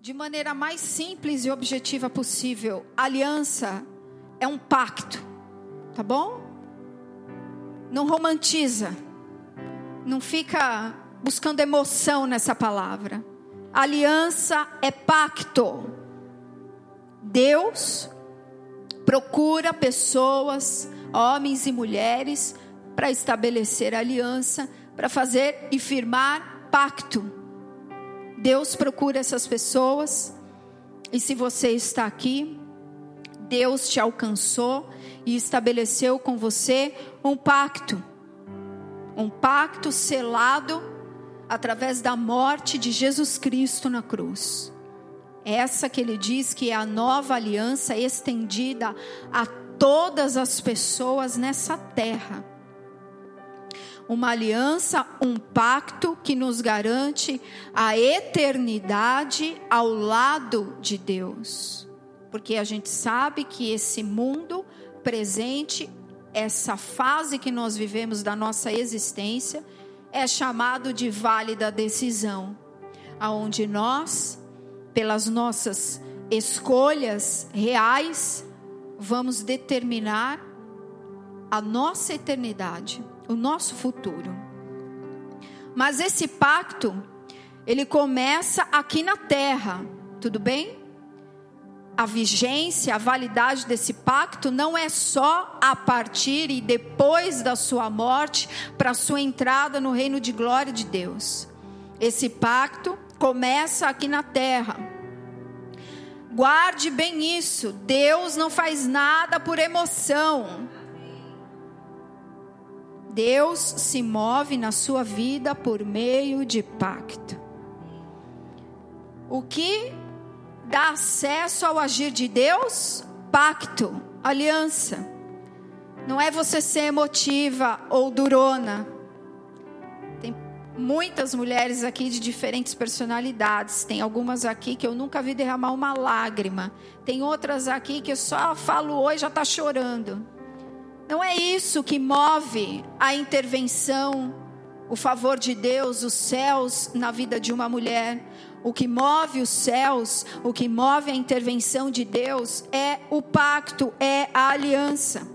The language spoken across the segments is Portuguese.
de maneira mais simples e objetiva possível. Aliança é um pacto, tá bom? Não romantiza, não fica buscando emoção nessa palavra. Aliança é pacto. Deus procura pessoas, homens e mulheres, para estabelecer aliança, para fazer e firmar pacto. Deus procura essas pessoas, e se você está aqui, Deus te alcançou e estabeleceu com você um pacto. Um pacto selado através da morte de Jesus Cristo na cruz. Essa que ele diz que é a nova aliança estendida a todas as pessoas nessa terra. Uma aliança, um pacto que nos garante a eternidade ao lado de Deus. Porque a gente sabe que esse mundo presente, essa fase que nós vivemos da nossa existência, é chamado de vale da decisão, aonde nós, pelas nossas escolhas reais, vamos determinar a nossa eternidade, o nosso futuro. Mas esse pacto, ele começa aqui na terra, tudo bem? a vigência, a validade desse pacto não é só a partir e depois da sua morte para sua entrada no reino de glória de Deus. Esse pacto começa aqui na terra. Guarde bem isso. Deus não faz nada por emoção. Deus se move na sua vida por meio de pacto. O que dá acesso ao agir de Deus? Pacto, aliança. Não é você ser emotiva ou durona. Tem muitas mulheres aqui de diferentes personalidades. Tem algumas aqui que eu nunca vi derramar uma lágrima. Tem outras aqui que eu só falo oi e já está chorando. Não é isso que move a intervenção, o favor de Deus, os céus na vida de uma mulher. O que move os céus, o que move a intervenção de Deus é o pacto, é a aliança.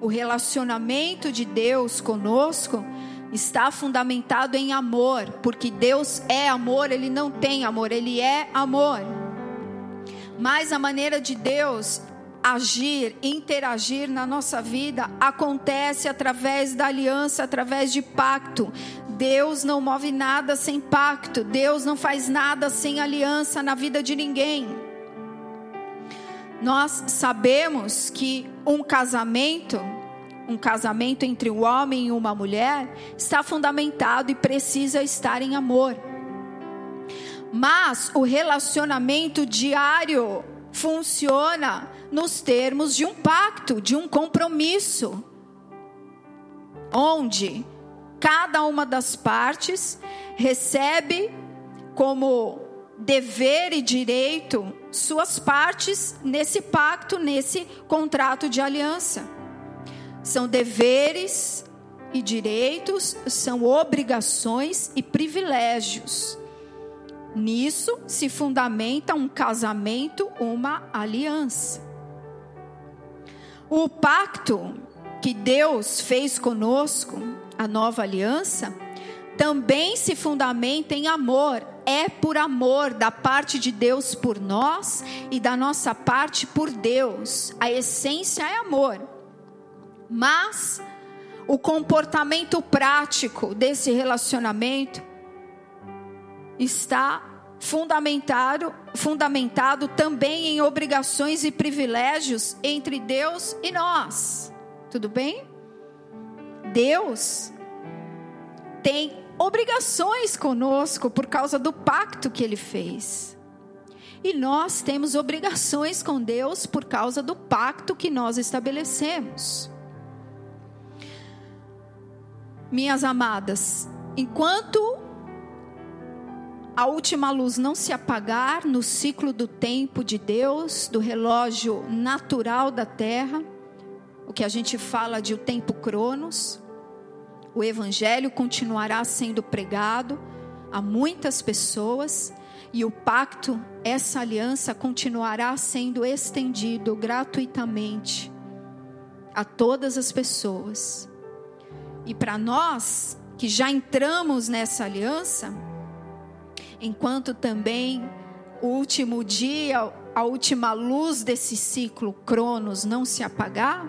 O relacionamento de Deus conosco está fundamentado em amor, porque Deus é amor, ele não tem amor, ele é amor. Mas a maneira de Deus agir, interagir na nossa vida acontece através da aliança, através de pacto. Deus não move nada sem pacto, Deus não faz nada sem aliança na vida de ninguém. Nós sabemos que um casamento, um casamento entre um homem e uma mulher, está fundamentado e precisa estar em amor. Mas o relacionamento diário funciona nos termos de um pacto, de um compromisso, onde cada uma das partes recebe como dever e direito suas partes nesse pacto, nesse contrato de aliança. São deveres e direitos, são obrigações e privilégios. Nisso se fundamenta um casamento, uma aliança. O pacto que Deus fez conosco a nova aliança, também se fundamenta em amor. É por amor da parte de Deus por nós e da nossa parte por Deus. A essência é amor. Mas o comportamento prático desse relacionamento está fundamentado, fundamentado também em obrigações e privilégios entre Deus e nós. Tudo bem? Deus tem obrigações conosco por causa do pacto que ele fez. E nós temos obrigações com Deus por causa do pacto que nós estabelecemos. Minhas amadas, enquanto a última luz não se apagar no ciclo do tempo de Deus, do relógio natural da terra, o que a gente fala de o tempo cronos. O evangelho continuará sendo pregado a muitas pessoas E o pacto, essa aliança continuará sendo estendido gratuitamente a todas as pessoas. E para nós que já entramos nessa aliança, enquanto também o último dia, a última luz desse ciclo Cronos não se apagar,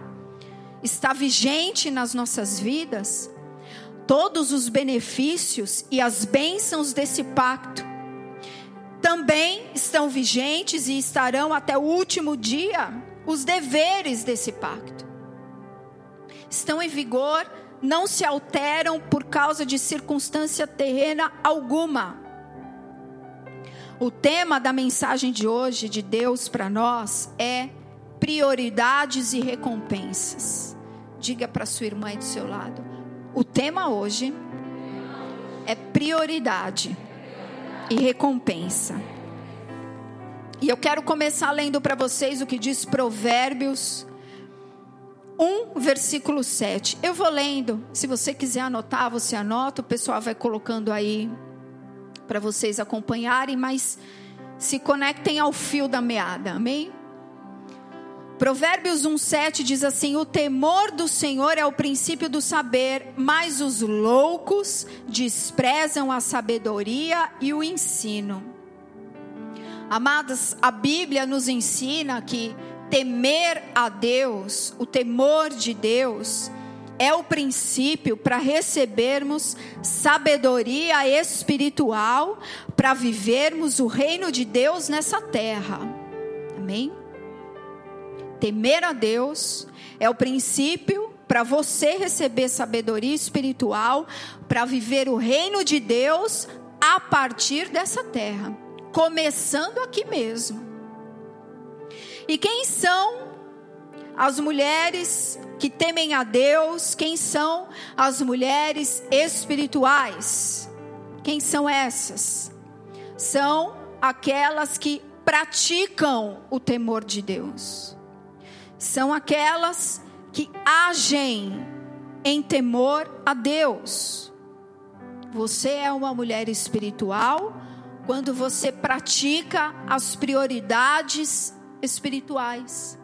está vigente nas nossas vidas, todos os benefícios e as bênçãos desse pacto também estão vigentes e estarão até o último dia os deveres desse pacto. Estão em vigor, não se alteram por causa de circunstância terrena alguma. O tema da mensagem de hoje de Deus para nós é prioridades e recompensas. Diga para sua irmã aí do seu lado. O tema hoje é prioridade e recompensa. E eu quero começar lendo para vocês o que diz Provérbios 1, versículo 7. Eu vou lendo. Se você quiser anotar, você anota. O pessoal vai colocando aí para vocês acompanharem, mas se conectem ao fio da meada, amém? Provérbios 1,7 diz assim: O temor do Senhor é o princípio do saber, mas os loucos desprezam a sabedoria e o ensino. Amadas, a Bíblia nos ensina que temer a Deus, o temor de Deus, é o princípio para recebermos sabedoria espiritual para vivermos o reino de Deus nessa terra. Amém? Temer a Deus é o princípio para você receber sabedoria espiritual para viver o reino de Deus a partir dessa terra, começando aqui mesmo. E quem são as mulheres que temem a Deus, quem são as mulheres espirituais? Quem são essas? São aquelas que praticam o temor de Deus. São aquelas que agem em temor a Deus. Você é uma mulher espiritual quando você pratica as prioridades espirituais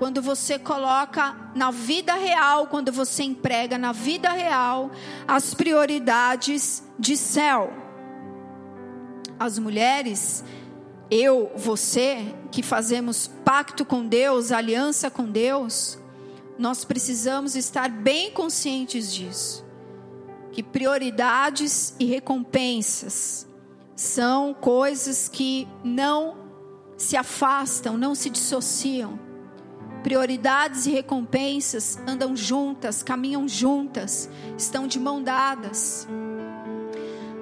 quando você coloca na vida real, quando você emprega na vida real as prioridades de céu. As mulheres, eu, você, que fazemos pacto com Deus, aliança com Deus, nós precisamos estar bem conscientes disso. Que prioridades e recompensas são coisas que não se afastam, não se dissociam Prioridades e recompensas andam juntas, caminham juntas, estão de mão dadas.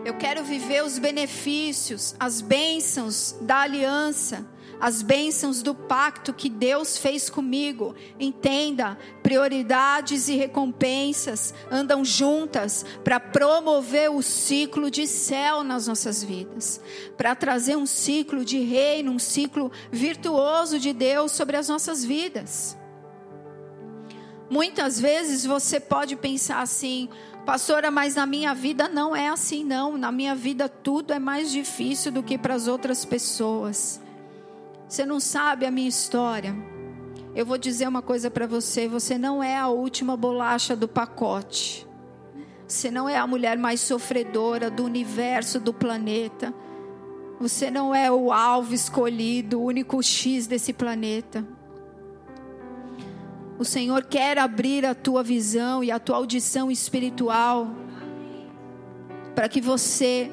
Eu quero viver os benefícios, as bênçãos da aliança as bênçãos do pacto que Deus fez comigo. Entenda, prioridades e recompensas andam juntas para promover o ciclo de céu nas nossas vidas, para trazer um ciclo de reino, um ciclo virtuoso de Deus sobre as nossas vidas. Muitas vezes você pode pensar assim, pastora, mas na minha vida não é assim, não. Na minha vida tudo é mais difícil do que para as outras pessoas. Você não sabe a minha história. Eu vou dizer uma coisa para você: você não é a última bolacha do pacote. Você não é a mulher mais sofredora do universo, do planeta. Você não é o alvo escolhido, o único X desse planeta. O Senhor quer abrir a tua visão e a tua audição espiritual para que você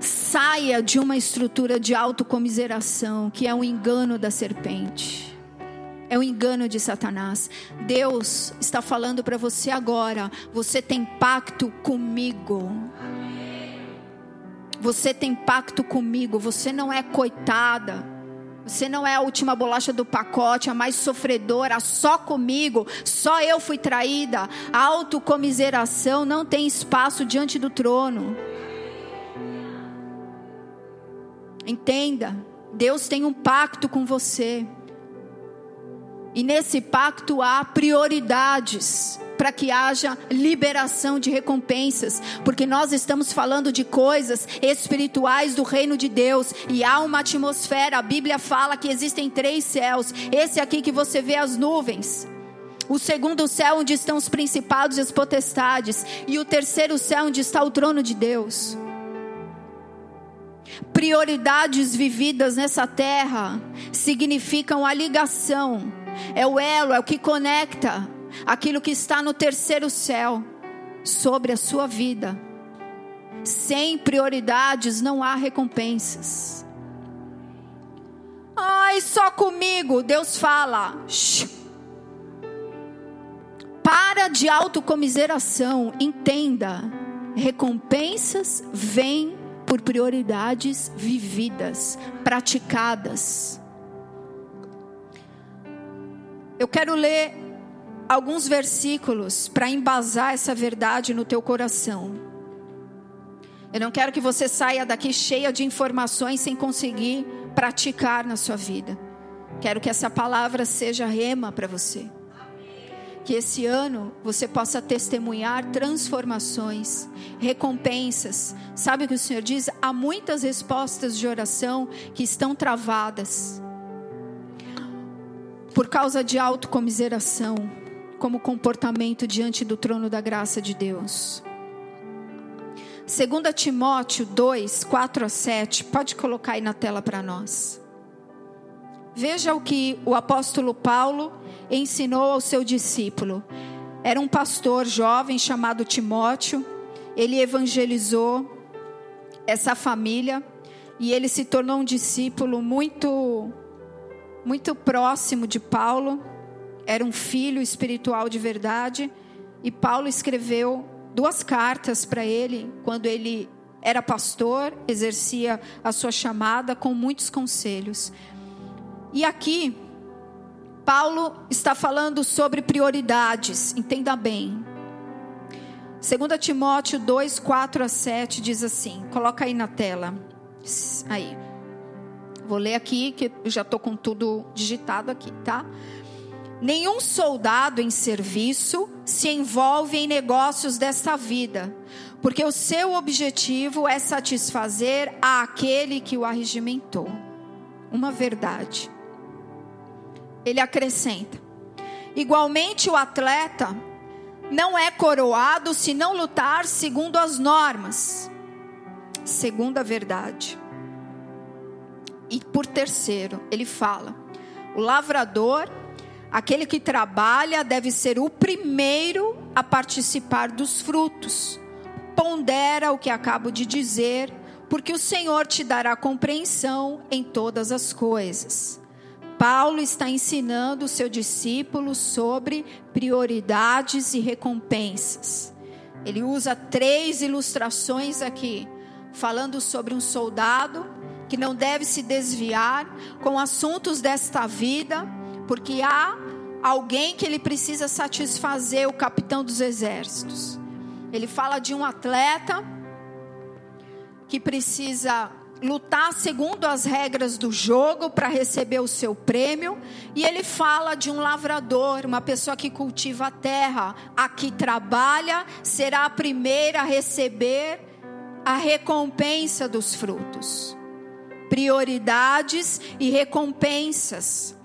Saia de uma estrutura de autocomiseração, que é um engano da serpente. É um engano de Satanás. Deus está falando para você agora. Você tem pacto comigo. Você tem pacto comigo. Você não é coitada. Você não é a última bolacha do pacote, a mais sofredora, só comigo, só eu fui traída. A autocomiseração não tem espaço diante do trono. Entenda, Deus tem um pacto com você. E nesse pacto há prioridades para que haja liberação de recompensas, porque nós estamos falando de coisas espirituais do reino de Deus e há uma atmosfera. A Bíblia fala que existem três céus. Esse aqui que você vê as nuvens. O segundo céu onde estão os principados e as potestades, e o terceiro céu onde está o trono de Deus prioridades vividas nessa terra significam a ligação, é o elo, é o que conecta aquilo que está no terceiro céu sobre a sua vida. Sem prioridades não há recompensas. Ai, só comigo. Deus fala. Para de autocomiseração. Entenda. Recompensas vêm por prioridades vividas, praticadas. Eu quero ler alguns versículos para embasar essa verdade no teu coração. Eu não quero que você saia daqui cheia de informações sem conseguir praticar na sua vida. Quero que essa palavra seja rema para você que esse ano você possa testemunhar transformações, recompensas. Sabe o que o Senhor diz? Há muitas respostas de oração que estão travadas por causa de autocomiseração, como comportamento diante do trono da graça de Deus. 2 Timóteo 2, 4 a 7, pode colocar aí na tela para nós. Veja o que o apóstolo Paulo ensinou ao seu discípulo. Era um pastor jovem chamado Timóteo. Ele evangelizou essa família e ele se tornou um discípulo muito muito próximo de Paulo. Era um filho espiritual de verdade e Paulo escreveu duas cartas para ele quando ele era pastor, exercia a sua chamada com muitos conselhos. E aqui Paulo está falando sobre prioridades, entenda bem. 2 Timóteo 2, 4 a 7 diz assim: coloca aí na tela. Aí. Vou ler aqui, que eu já estou com tudo digitado aqui, tá? Nenhum soldado em serviço se envolve em negócios desta vida, porque o seu objetivo é satisfazer aquele que o arregimentou. Uma verdade ele acrescenta: igualmente o atleta não é coroado se não lutar segundo as normas. Segunda verdade. E por terceiro, ele fala: o lavrador, aquele que trabalha, deve ser o primeiro a participar dos frutos. Pondera o que acabo de dizer, porque o Senhor te dará compreensão em todas as coisas. Paulo está ensinando o seu discípulo sobre prioridades e recompensas. Ele usa três ilustrações aqui, falando sobre um soldado que não deve se desviar com assuntos desta vida, porque há alguém que ele precisa satisfazer, o capitão dos exércitos. Ele fala de um atleta que precisa lutar segundo as regras do jogo para receber o seu prêmio. E ele fala de um lavrador, uma pessoa que cultiva a terra, a que trabalha, será a primeira a receber a recompensa dos frutos. Prioridades e recompensas.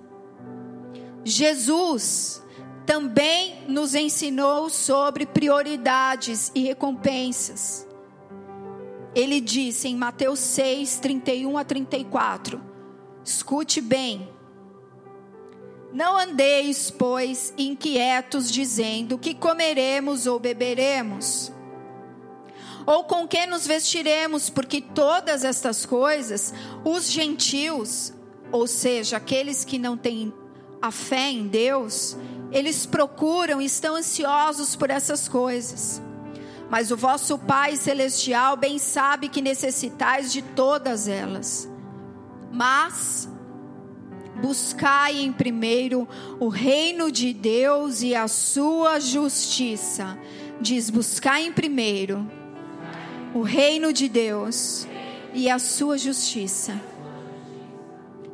Jesus também nos ensinou sobre prioridades e recompensas ele disse em Mateus 6, 31 a 34: Escute bem. Não andeis, pois, inquietos, dizendo: que comeremos ou beberemos? Ou com que nos vestiremos? Porque todas estas coisas, os gentios, ou seja, aqueles que não têm a fé em Deus, eles procuram e estão ansiosos por essas coisas. Mas o vosso Pai Celestial bem sabe que necessitais de todas elas. Mas buscai em primeiro o reino de Deus e a sua justiça. Diz: buscai em primeiro o reino de Deus e a sua justiça.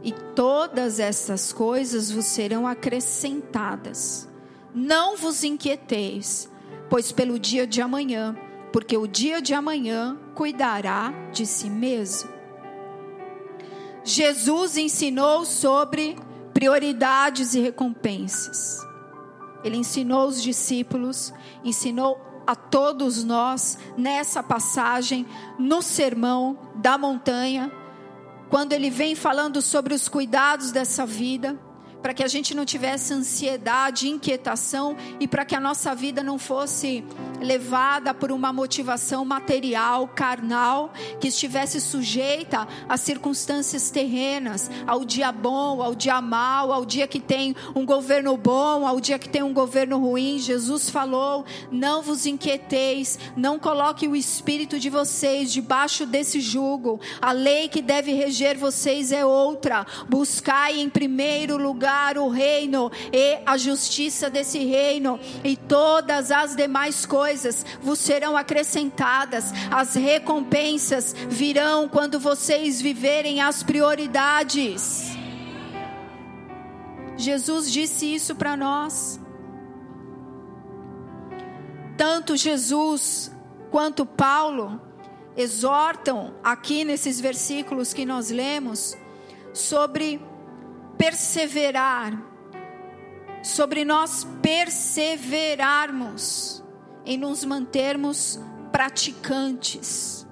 E todas essas coisas vos serão acrescentadas. Não vos inquieteis, pois pelo dia de amanhã, porque o dia de amanhã cuidará de si mesmo. Jesus ensinou sobre prioridades e recompensas. Ele ensinou os discípulos, ensinou a todos nós nessa passagem, no sermão da montanha, quando ele vem falando sobre os cuidados dessa vida para que a gente não tivesse ansiedade, inquietação e para que a nossa vida não fosse levada por uma motivação material, carnal, que estivesse sujeita a circunstâncias terrenas, ao dia bom, ao dia mal, ao dia que tem um governo bom, ao dia que tem um governo ruim. Jesus falou: "Não vos inquieteis, não coloque o espírito de vocês debaixo desse jugo. A lei que deve reger vocês é outra. Buscai em primeiro lugar o reino e a justiça desse reino, e todas as demais coisas vos serão acrescentadas. As recompensas virão quando vocês viverem as prioridades. Jesus disse isso para nós. Tanto Jesus quanto Paulo exortam aqui nesses versículos que nós lemos sobre perseverar, sobre nós perseverarmos em nos mantermos praticantes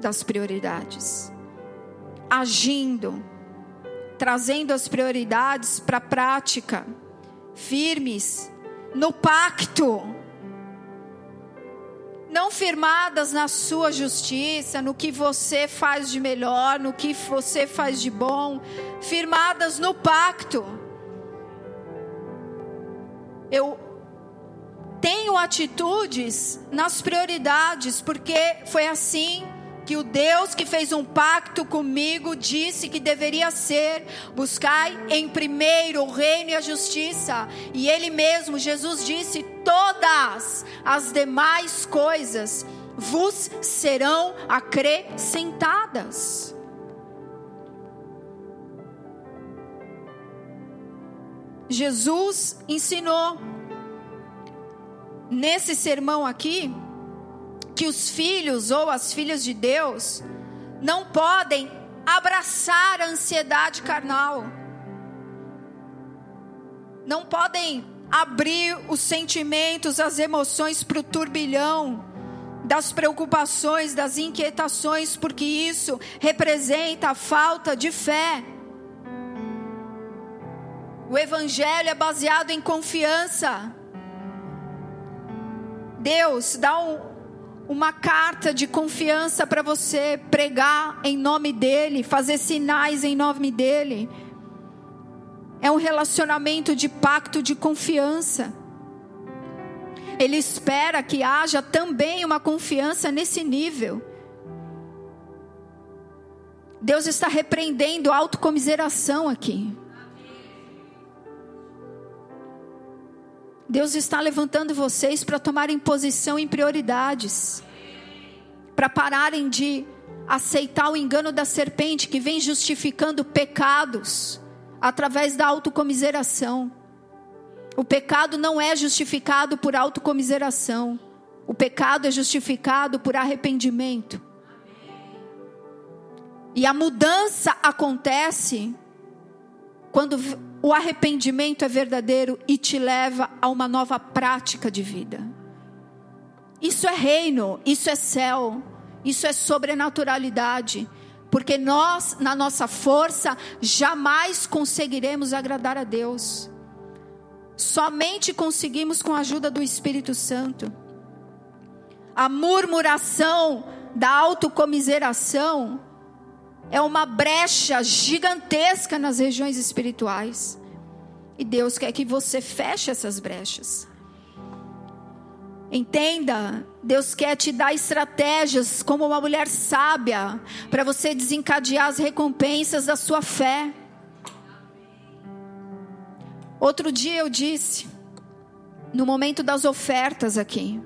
das prioridades, agindo, trazendo as prioridades para a prática, firmes no pacto não firmadas na sua justiça, no que você faz de melhor, no que você faz de bom, firmadas no pacto. Eu tenho atitudes nas prioridades, porque foi assim que o Deus que fez um pacto comigo disse que deveria ser: buscai em primeiro o reino e a justiça. E Ele mesmo, Jesus disse: todas as demais coisas vos serão acrescentadas. Jesus ensinou nesse sermão aqui que os filhos ou as filhas de Deus não podem abraçar a ansiedade carnal, não podem abrir os sentimentos, as emoções para o turbilhão das preocupações, das inquietações, porque isso representa a falta de fé. O Evangelho é baseado em confiança. Deus dá um, uma carta de confiança para você pregar em nome dEle, fazer sinais em nome dEle. É um relacionamento de pacto de confiança. Ele espera que haja também uma confiança nesse nível. Deus está repreendendo autocomiseração aqui. Deus está levantando vocês para tomarem posição em prioridades, para pararem de aceitar o engano da serpente que vem justificando pecados através da autocomiseração. O pecado não é justificado por autocomiseração. O pecado é justificado por arrependimento. E a mudança acontece quando o arrependimento é verdadeiro e te leva a uma nova prática de vida. Isso é reino, isso é céu, isso é sobrenaturalidade. Porque nós, na nossa força, jamais conseguiremos agradar a Deus. Somente conseguimos com a ajuda do Espírito Santo. A murmuração da autocomiseração é uma brecha gigantesca nas regiões espirituais. E Deus quer que você feche essas brechas. Entenda, Deus quer te dar estratégias como uma mulher sábia para você desencadear as recompensas da sua fé. Outro dia eu disse, no momento das ofertas aqui,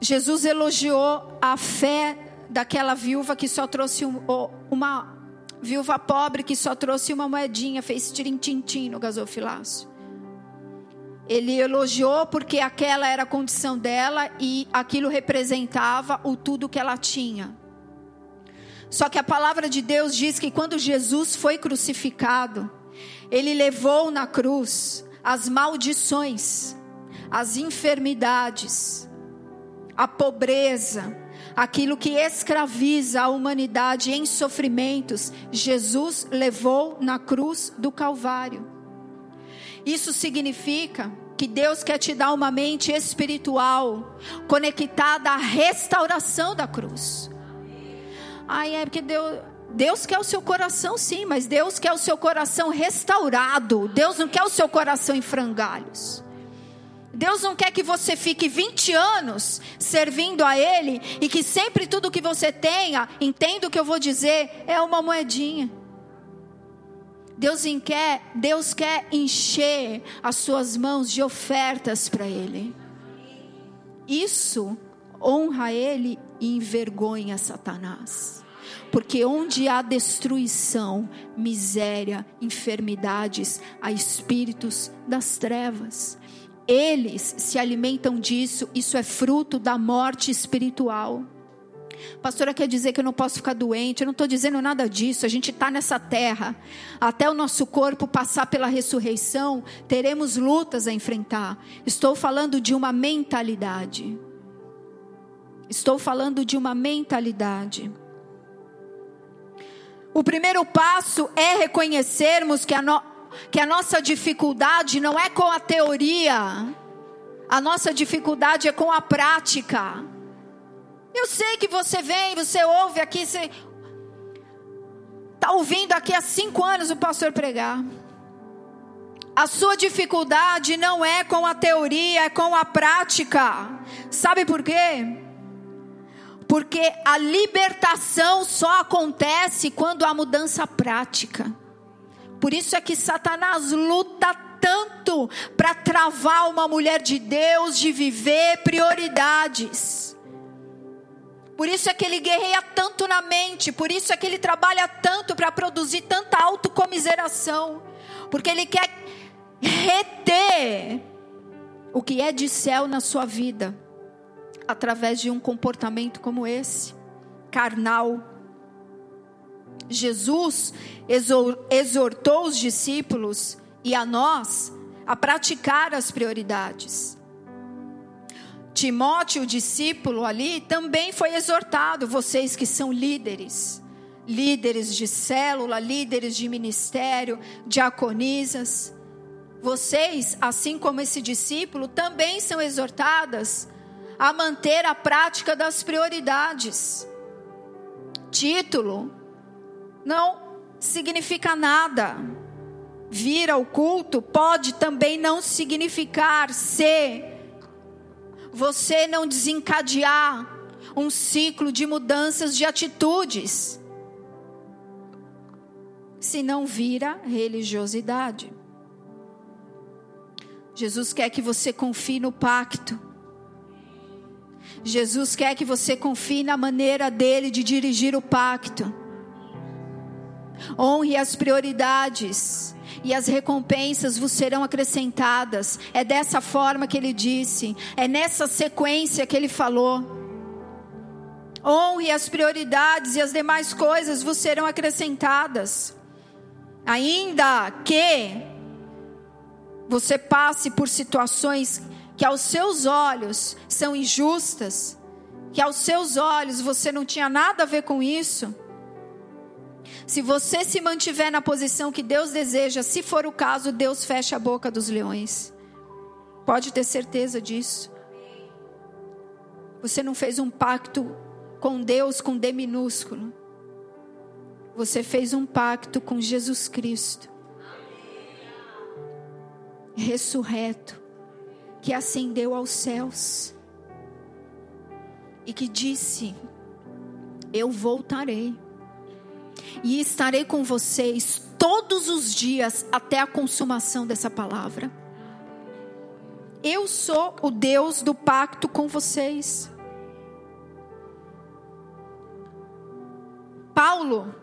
Jesus elogiou a fé daquela viúva que só trouxe um, uma viúva pobre que só trouxe uma moedinha, fez tirim-tim-tim no gasofilácio. Ele elogiou porque aquela era a condição dela e aquilo representava o tudo que ela tinha. Só que a palavra de Deus diz que quando Jesus foi crucificado, ele levou na cruz as maldições, as enfermidades, a pobreza, aquilo que escraviza a humanidade em sofrimentos, Jesus levou na cruz do Calvário. Isso significa que Deus quer te dar uma mente espiritual conectada à restauração da cruz. Ai, é porque Deus, Deus quer o seu coração, sim, mas Deus quer o seu coração restaurado. Deus não quer o seu coração em frangalhos. Deus não quer que você fique 20 anos servindo a Ele e que sempre tudo que você tenha, entenda o que eu vou dizer, é uma moedinha. Deus quer, Deus quer encher as suas mãos de ofertas para Ele. Isso honra Ele e envergonha Satanás. Porque onde há destruição, miséria, enfermidades, há espíritos das trevas. Eles se alimentam disso, isso é fruto da morte espiritual. Pastora quer dizer que eu não posso ficar doente, eu não estou dizendo nada disso. A gente está nessa terra, até o nosso corpo passar pela ressurreição, teremos lutas a enfrentar. Estou falando de uma mentalidade. Estou falando de uma mentalidade. O primeiro passo é reconhecermos que a, no, que a nossa dificuldade não é com a teoria, a nossa dificuldade é com a prática. Eu sei que você vem, você ouve aqui, você está ouvindo aqui há cinco anos o pastor pregar. A sua dificuldade não é com a teoria, é com a prática. Sabe por quê? Porque a libertação só acontece quando há mudança prática. Por isso é que Satanás luta tanto para travar uma mulher de Deus de viver prioridades. Por isso é que ele guerreia tanto na mente, por isso é que ele trabalha tanto para produzir tanta autocomiseração, porque ele quer reter o que é de céu na sua vida através de um comportamento como esse, carnal. Jesus exortou os discípulos e a nós a praticar as prioridades. Timóteo, o discípulo ali, também foi exortado, vocês que são líderes, líderes de célula, líderes de ministério, diaconisas. Vocês, assim como esse discípulo, também são exortadas a manter a prática das prioridades. Título não significa nada. Vir ao culto pode também não significar ser. Você não desencadear um ciclo de mudanças de atitudes. Se não vira religiosidade. Jesus quer que você confie no pacto Jesus quer que você confie na maneira dele de dirigir o pacto. Honre as prioridades e as recompensas vos serão acrescentadas. É dessa forma que ele disse, é nessa sequência que ele falou. Honre as prioridades e as demais coisas vos serão acrescentadas. Ainda que você passe por situações que aos seus olhos são injustas, que aos seus olhos você não tinha nada a ver com isso, se você se mantiver na posição que Deus deseja, se for o caso, Deus fecha a boca dos leões. Pode ter certeza disso. Você não fez um pacto com Deus com D minúsculo. Você fez um pacto com Jesus Cristo. Ressurreto que ascendeu aos céus e que disse: Eu voltarei e estarei com vocês todos os dias até a consumação dessa palavra. Eu sou o Deus do pacto com vocês. Paulo,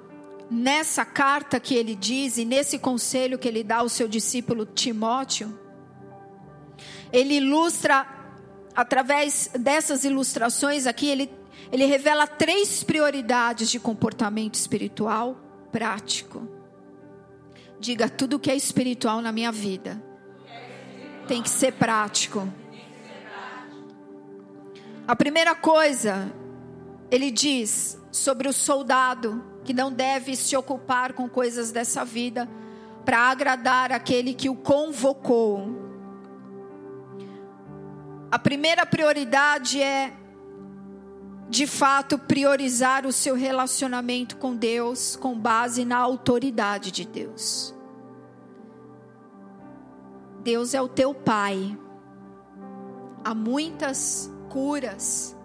nessa carta que ele diz e nesse conselho que ele dá ao seu discípulo Timóteo, ele ilustra, através dessas ilustrações aqui, ele, ele revela três prioridades de comportamento espiritual prático. Diga tudo que é espiritual na minha vida. Tem que ser prático. A primeira coisa, ele diz sobre o soldado que não deve se ocupar com coisas dessa vida para agradar aquele que o convocou. A primeira prioridade é, de fato, priorizar o seu relacionamento com Deus com base na autoridade de Deus. Deus é o teu Pai. Há muitas curas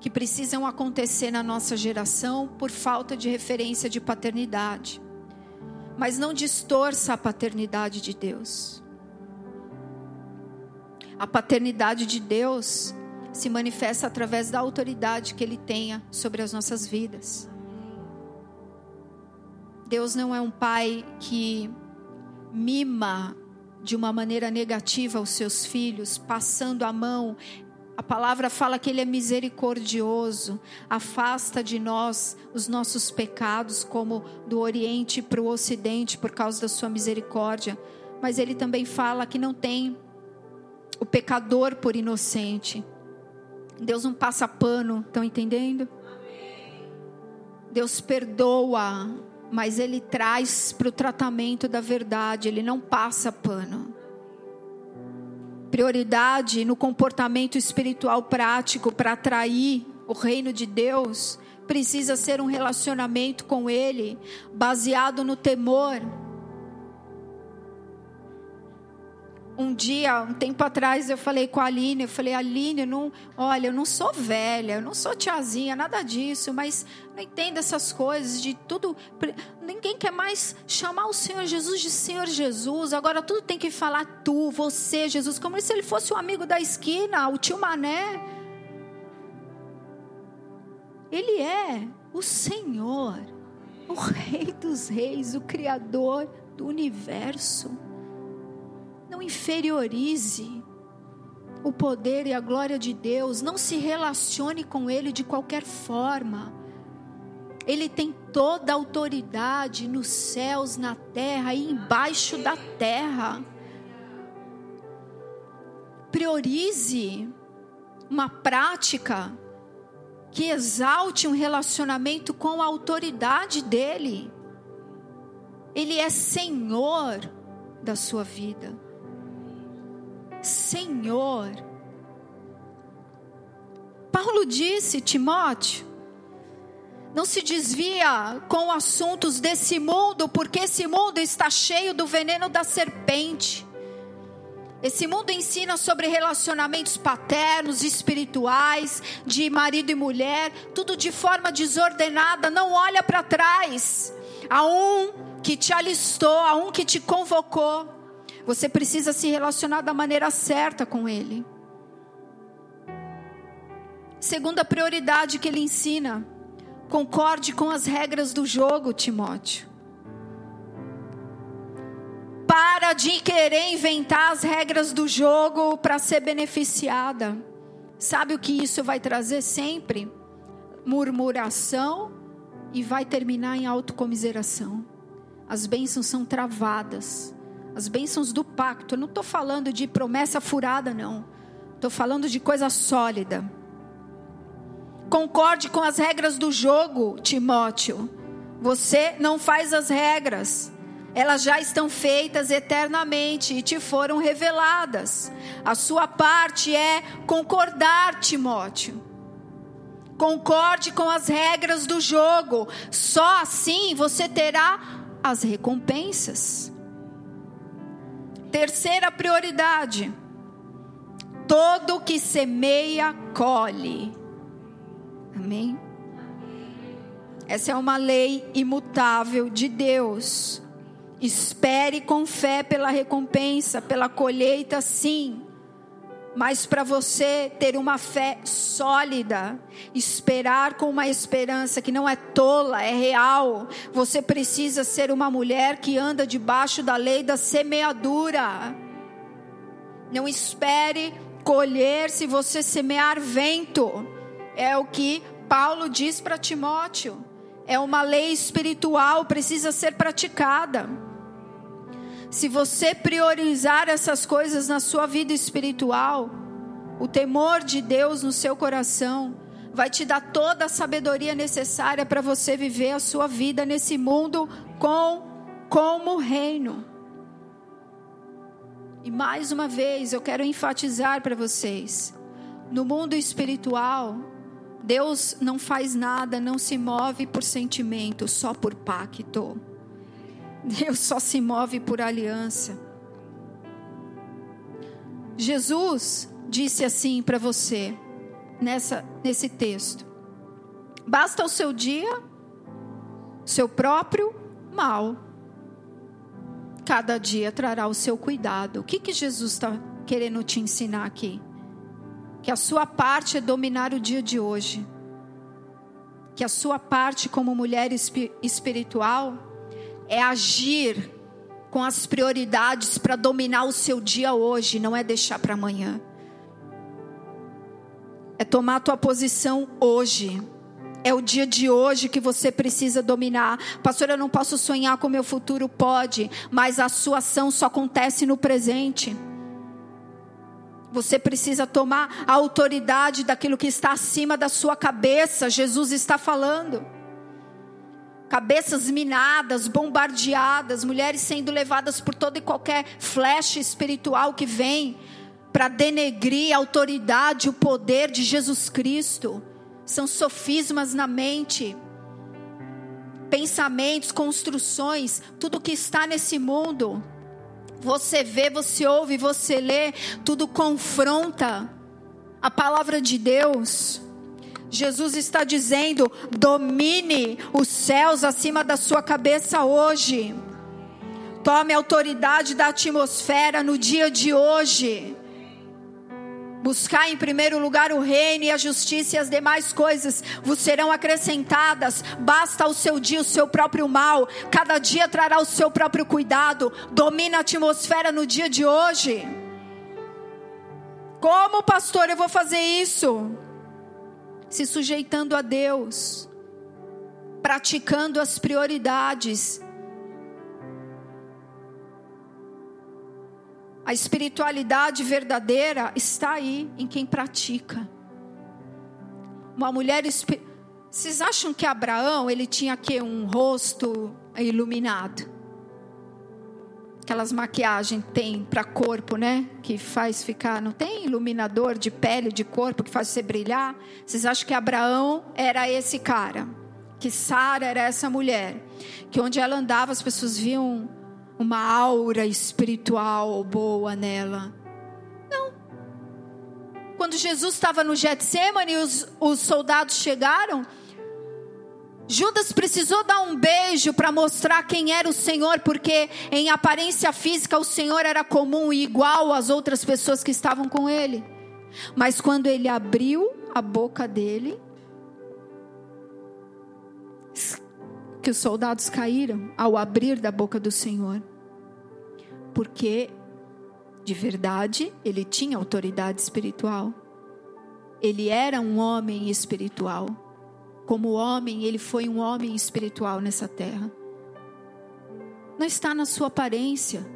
que precisam acontecer na nossa geração por falta de referência de paternidade. Mas não distorça a paternidade de Deus. A paternidade de Deus se manifesta através da autoridade que Ele tenha sobre as nossas vidas. Deus não é um pai que mima de uma maneira negativa os seus filhos, passando a mão a palavra fala que Ele é misericordioso, afasta de nós os nossos pecados, como do Oriente para o Ocidente, por causa da Sua misericórdia. Mas Ele também fala que não tem o pecador por inocente. Deus não passa pano, estão entendendo? Deus perdoa, mas Ele traz para o tratamento da verdade, Ele não passa pano prioridade no comportamento espiritual prático para atrair o reino de Deus, precisa ser um relacionamento com Ele baseado no temor Um dia, um tempo atrás, eu falei com a Aline, eu falei, Aline, eu não, olha, eu não sou velha, eu não sou tiazinha, nada disso, mas não entendo essas coisas de tudo. Ninguém quer mais chamar o Senhor Jesus de Senhor Jesus. Agora tudo tem que falar tu, você, Jesus, como se ele fosse um amigo da esquina, o tio Mané. Ele é o Senhor, o Rei dos Reis, o Criador do universo. Não inferiorize o poder e a glória de Deus. Não se relacione com Ele de qualquer forma. Ele tem toda a autoridade nos céus, na terra e embaixo da terra. Priorize uma prática que exalte um relacionamento com a autoridade dele. Ele é Senhor da sua vida. Senhor. Paulo disse, Timóteo, não se desvia com assuntos desse mundo, porque esse mundo está cheio do veneno da serpente. Esse mundo ensina sobre relacionamentos paternos, espirituais, de marido e mulher, tudo de forma desordenada, não olha para trás. A um que te alistou, a um que te convocou. Você precisa se relacionar da maneira certa com Ele. Segunda prioridade que ele ensina: concorde com as regras do jogo, Timóteo. Para de querer inventar as regras do jogo para ser beneficiada. Sabe o que isso vai trazer sempre? Murmuração e vai terminar em autocomiseração. As bênçãos são travadas as bênçãos do pacto. Eu não estou falando de promessa furada, não. Estou falando de coisa sólida. Concorde com as regras do jogo, Timóteo. Você não faz as regras. Elas já estão feitas eternamente e te foram reveladas. A sua parte é concordar, Timóteo. Concorde com as regras do jogo. Só assim você terá as recompensas. Terceira prioridade: todo que semeia, colhe. Amém? Essa é uma lei imutável de Deus. Espere com fé pela recompensa, pela colheita, sim. Mas para você ter uma fé sólida, esperar com uma esperança que não é tola, é real, você precisa ser uma mulher que anda debaixo da lei da semeadura. Não espere colher se você semear vento. É o que Paulo diz para Timóteo. É uma lei espiritual, precisa ser praticada. Se você priorizar essas coisas na sua vida espiritual, o temor de Deus no seu coração vai te dar toda a sabedoria necessária para você viver a sua vida nesse mundo com como reino. E mais uma vez eu quero enfatizar para vocês: no mundo espiritual, Deus não faz nada, não se move por sentimento, só por pacto. Deus só se move por aliança. Jesus disse assim para você nessa nesse texto: Basta o seu dia, seu próprio mal. Cada dia trará o seu cuidado. O que que Jesus está querendo te ensinar aqui? Que a sua parte é dominar o dia de hoje. Que a sua parte como mulher espiritual é agir com as prioridades para dominar o seu dia hoje, não é deixar para amanhã. É tomar a tua posição hoje. É o dia de hoje que você precisa dominar. Pastor, eu não posso sonhar com o meu futuro, pode, mas a sua ação só acontece no presente. Você precisa tomar a autoridade daquilo que está acima da sua cabeça. Jesus está falando. Cabeças minadas, bombardeadas, mulheres sendo levadas por toda e qualquer flecha espiritual que vem para denegrir a autoridade, o poder de Jesus Cristo. São sofismas na mente, pensamentos, construções, tudo que está nesse mundo. Você vê, você ouve, você lê, tudo confronta a palavra de Deus. Jesus está dizendo: domine os céus acima da sua cabeça hoje. Tome autoridade da atmosfera no dia de hoje. Buscar em primeiro lugar o reino e a justiça e as demais coisas vos serão acrescentadas. Basta o seu dia, o seu próprio mal. Cada dia trará o seu próprio cuidado. Domina a atmosfera no dia de hoje. Como, pastor, eu vou fazer isso? Se sujeitando a Deus, praticando as prioridades A espiritualidade verdadeira está aí em quem pratica. Uma mulher Vocês acham que Abraão ele tinha que um rosto iluminado? Aquelas maquiagens tem para corpo, né? Que faz ficar, não tem iluminador de pele, de corpo que faz você brilhar? Vocês acham que Abraão era esse cara? Que Sara era essa mulher? Que onde ela andava as pessoas viam uma aura espiritual boa nela. Não. Quando Jesus estava no Getsemane e os, os soldados chegaram, Judas precisou dar um beijo para mostrar quem era o Senhor, porque em aparência física o Senhor era comum e igual às outras pessoas que estavam com ele. Mas quando ele abriu a boca dele, que os soldados caíram ao abrir da boca do Senhor. Porque, de verdade, ele tinha autoridade espiritual. Ele era um homem espiritual. Como homem, ele foi um homem espiritual nessa terra. Não está na sua aparência.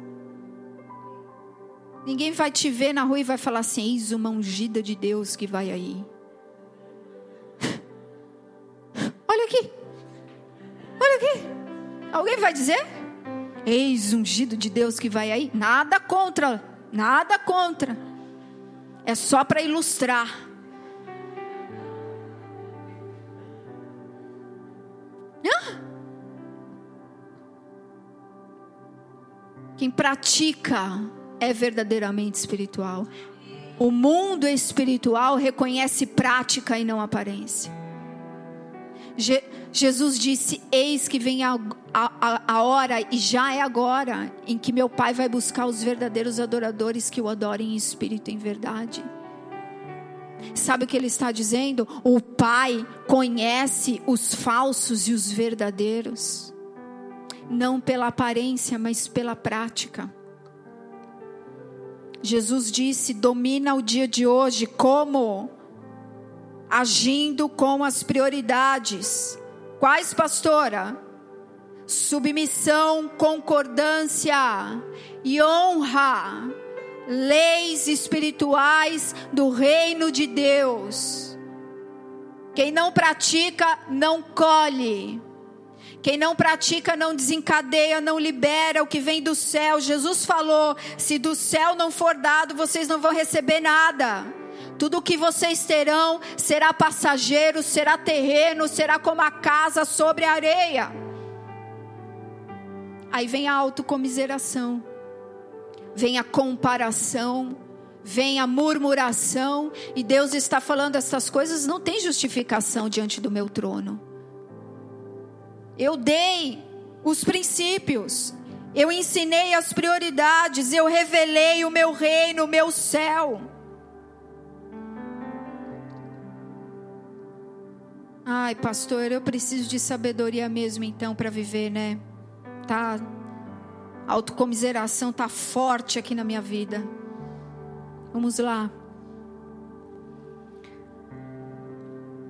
Ninguém vai te ver na rua e vai falar assim: eis uma ungida de Deus que vai aí. Olha aqui. Olha aqui. Alguém vai dizer? Eis ungido de Deus que vai aí. Nada contra, nada contra. É só para ilustrar. Quem pratica é verdadeiramente espiritual. O mundo espiritual reconhece prática e não aparência. Je Jesus disse: Eis que vem a, a, a hora, e já é agora, em que meu Pai vai buscar os verdadeiros adoradores que o adorem em espírito e em verdade. Sabe o que ele está dizendo? O Pai conhece os falsos e os verdadeiros, não pela aparência, mas pela prática. Jesus disse: domina o dia de hoje como? Agindo com as prioridades. Quais, pastora? Submissão, concordância e honra. Leis espirituais do reino de Deus. Quem não pratica, não colhe. Quem não pratica não desencadeia, não libera o que vem do céu. Jesus falou: se do céu não for dado, vocês não vão receber nada. Tudo o que vocês terão será passageiro, será terreno, será como a casa sobre a areia. Aí vem a autocomiseração, vem a comparação, vem a murmuração, e Deus está falando essas coisas não tem justificação diante do meu trono. Eu dei os princípios, eu ensinei as prioridades, eu revelei o meu reino, o meu céu. Ai, pastor, eu preciso de sabedoria mesmo então para viver, né? Tá a autocomiseração tá forte aqui na minha vida. Vamos lá.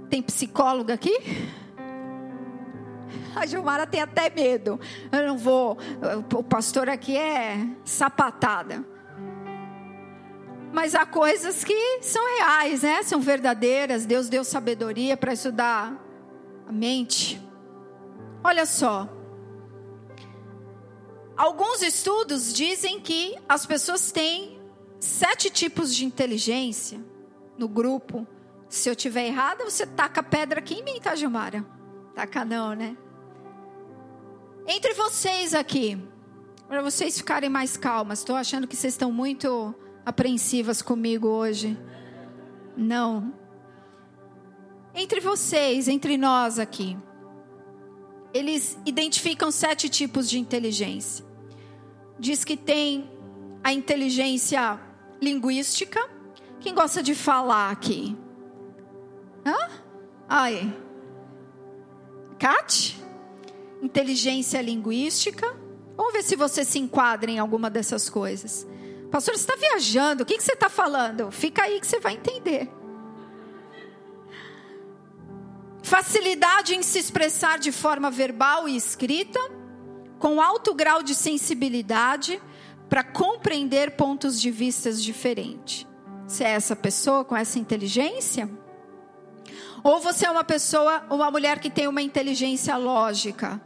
Tem psicóloga aqui? A Gilmara tem até medo. Eu não vou. O pastor aqui é sapatada. Mas há coisas que são reais, né? São verdadeiras. Deus deu sabedoria para estudar a mente. Olha só. Alguns estudos dizem que as pessoas têm sete tipos de inteligência no grupo. Se eu tiver errada, você taca pedra aqui em mim, tá, Gilmara? Taca não, né? Entre vocês aqui, para vocês ficarem mais calmas, estou achando que vocês estão muito apreensivas comigo hoje. Não. Entre vocês, entre nós aqui, eles identificam sete tipos de inteligência. Diz que tem a inteligência linguística. Quem gosta de falar aqui? Hã? Ai. Kat? Inteligência linguística. Vamos ver se você se enquadra em alguma dessas coisas. Pastor, você está viajando, o que, você está falando? Fica aí que você vai entender. Facilidade em se expressar de forma verbal e escrita, com alto grau de sensibilidade para compreender pontos de vistas diferentes. Você é essa pessoa com essa inteligência? Ou você é uma pessoa, uma mulher que tem uma inteligência lógica,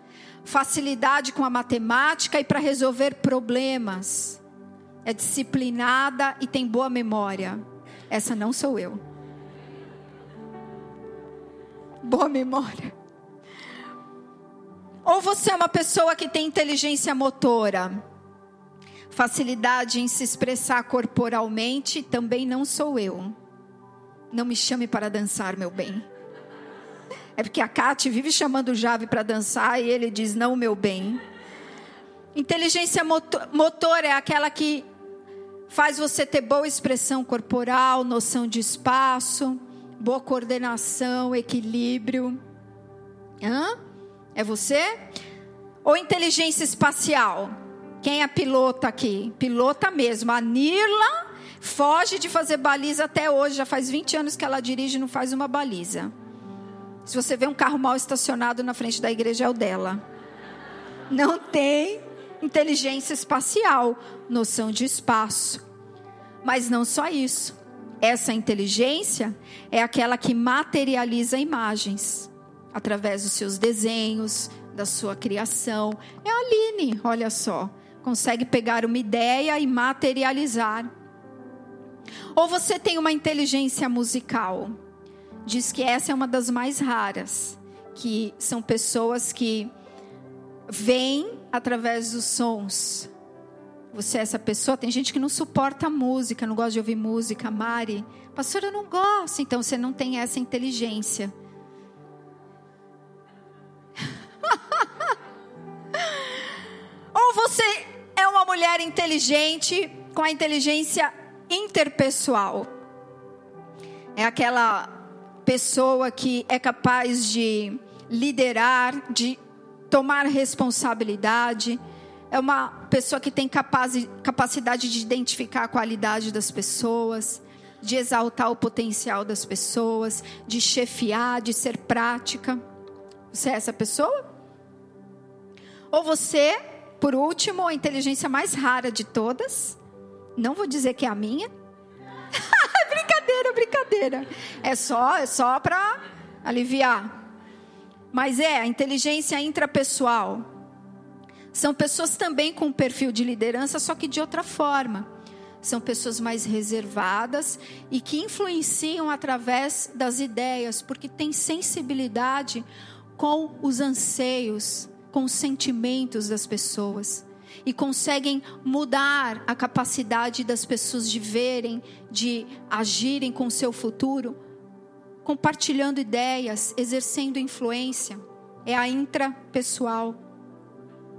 facilidade com a matemática e para resolver problemas. É disciplinada e tem boa memória. Essa não sou eu. Boa memória. Ou você é uma pessoa que tem inteligência motora, facilidade em se expressar corporalmente, também não sou eu. Não me chame para dançar, meu bem. É porque a Kate vive chamando o Jave para dançar e ele diz: Não, meu bem. Inteligência motor é aquela que faz você ter boa expressão corporal, noção de espaço, boa coordenação, equilíbrio. Hã? É você? Ou inteligência espacial? Quem é pilota aqui? Pilota mesmo. A Nirla foge de fazer baliza até hoje. Já faz 20 anos que ela dirige e não faz uma baliza. Se você vê um carro mal estacionado na frente da igreja, é o dela. Não tem inteligência espacial, noção de espaço. Mas não só isso. Essa inteligência é aquela que materializa imagens através dos seus desenhos, da sua criação. É a Aline, olha só. Consegue pegar uma ideia e materializar. Ou você tem uma inteligência musical diz que essa é uma das mais raras, que são pessoas que vêm através dos sons. Você é essa pessoa? Tem gente que não suporta música, não gosta de ouvir música. Mari, pastora, eu não gosto. Então você não tem essa inteligência. Ou você é uma mulher inteligente com a inteligência interpessoal. É aquela pessoa que é capaz de liderar, de tomar responsabilidade, é uma pessoa que tem capacidade de identificar a qualidade das pessoas, de exaltar o potencial das pessoas, de chefiar, de ser prática. Você é essa pessoa? Ou você, por último, a inteligência mais rara de todas, não vou dizer que é a minha. brincadeira, brincadeira. É só, é só para aliviar. Mas é a inteligência intrapessoal. São pessoas também com perfil de liderança, só que de outra forma. São pessoas mais reservadas e que influenciam através das ideias, porque têm sensibilidade com os anseios, com os sentimentos das pessoas e conseguem mudar a capacidade das pessoas de verem, de agirem com o seu futuro, compartilhando ideias, exercendo influência. É a intrapessoal.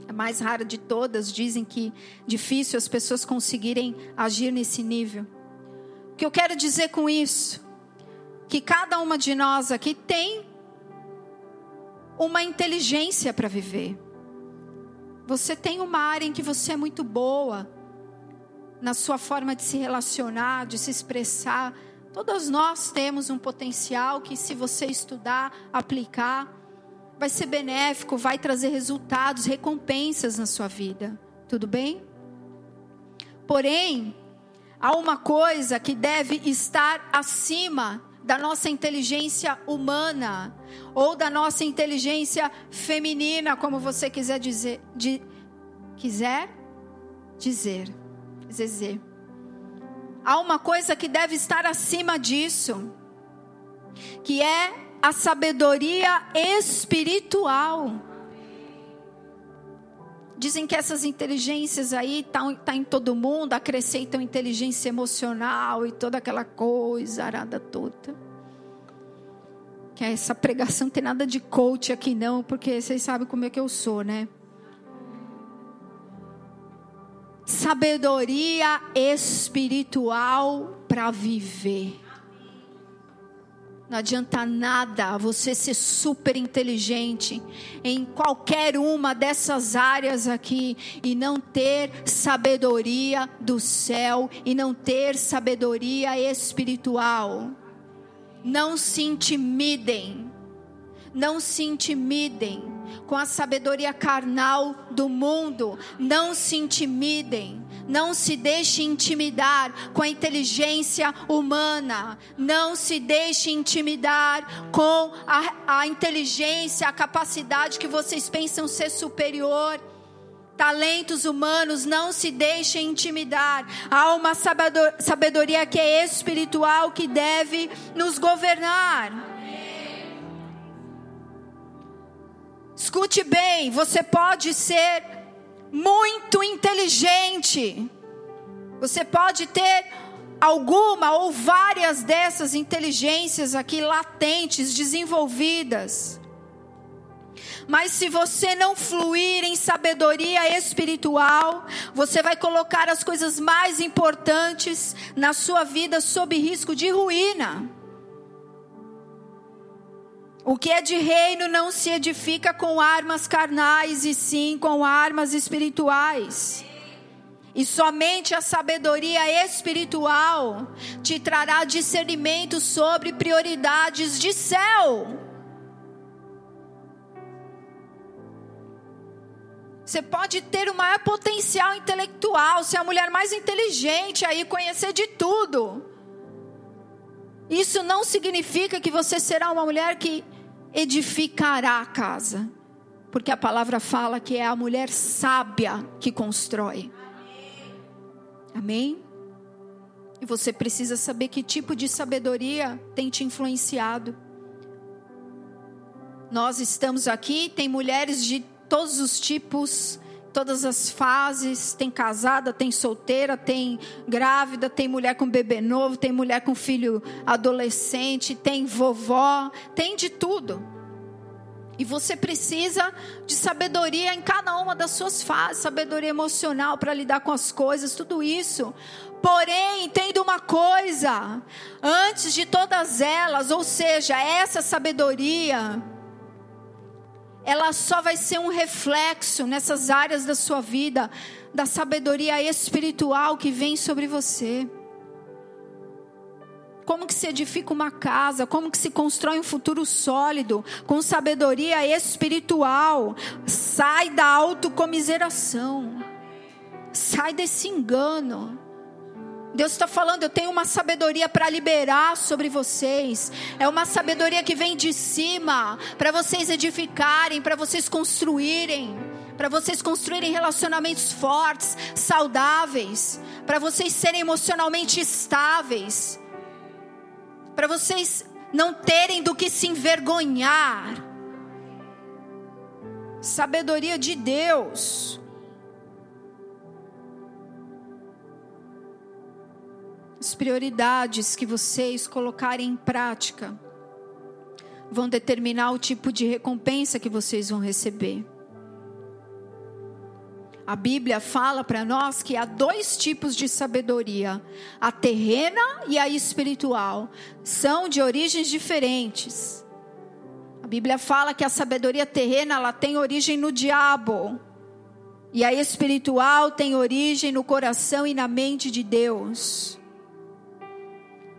A mais rara de todas, dizem que difícil as pessoas conseguirem agir nesse nível. O que eu quero dizer com isso? Que cada uma de nós aqui tem uma inteligência para viver. Você tem uma área em que você é muito boa, na sua forma de se relacionar, de se expressar. Todas nós temos um potencial que, se você estudar, aplicar, vai ser benéfico, vai trazer resultados, recompensas na sua vida. Tudo bem? Porém, há uma coisa que deve estar acima da nossa inteligência humana ou da nossa inteligência feminina, como você quiser dizer, de, quiser dizer, dizer. Há uma coisa que deve estar acima disso, que é a sabedoria espiritual. Dizem que essas inteligências aí estão tá, tá em todo mundo, acrescentam inteligência emocional e toda aquela coisa arada toda. Que essa pregação não tem nada de coach aqui não, porque vocês sabem como é que eu sou, né? Sabedoria espiritual para viver. Não adianta nada você ser super inteligente em qualquer uma dessas áreas aqui e não ter sabedoria do céu e não ter sabedoria espiritual. Não se intimidem, não se intimidem com a sabedoria carnal do mundo, não se intimidem não se deixe intimidar com a inteligência humana. Não se deixe intimidar com a, a inteligência, a capacidade que vocês pensam ser superior talentos humanos, não se deixem intimidar. Há uma sabedoria que é espiritual que deve nos governar. Escute bem, você pode ser muito inteligente. Você pode ter alguma ou várias dessas inteligências aqui latentes, desenvolvidas. Mas se você não fluir em sabedoria espiritual, você vai colocar as coisas mais importantes na sua vida sob risco de ruína. O que é de reino não se edifica com armas carnais, e sim com armas espirituais. E somente a sabedoria espiritual te trará discernimento sobre prioridades de céu. Você pode ter o maior potencial intelectual, ser a mulher mais inteligente aí, conhecer de tudo. Isso não significa que você será uma mulher que edificará a casa. Porque a palavra fala que é a mulher sábia que constrói. Amém? E você precisa saber que tipo de sabedoria tem te influenciado. Nós estamos aqui, tem mulheres de todos os tipos, todas as fases, tem casada, tem solteira, tem grávida, tem mulher com bebê novo, tem mulher com filho adolescente, tem vovó, tem de tudo. E você precisa de sabedoria em cada uma das suas fases, sabedoria emocional para lidar com as coisas, tudo isso. Porém, entenda uma coisa: antes de todas elas, ou seja, essa sabedoria, ela só vai ser um reflexo nessas áreas da sua vida da sabedoria espiritual que vem sobre você. Como que se edifica uma casa, como que se constrói um futuro sólido com sabedoria espiritual. Sai da autocomiseração. Sai desse engano. Deus está falando, eu tenho uma sabedoria para liberar sobre vocês. É uma sabedoria que vem de cima, para vocês edificarem, para vocês construírem, para vocês construírem relacionamentos fortes, saudáveis, para vocês serem emocionalmente estáveis, para vocês não terem do que se envergonhar. Sabedoria de Deus. As prioridades que vocês colocarem em prática vão determinar o tipo de recompensa que vocês vão receber. A Bíblia fala para nós que há dois tipos de sabedoria: a terrena e a espiritual. São de origens diferentes. A Bíblia fala que a sabedoria terrena ela tem origem no diabo. E a espiritual tem origem no coração e na mente de Deus.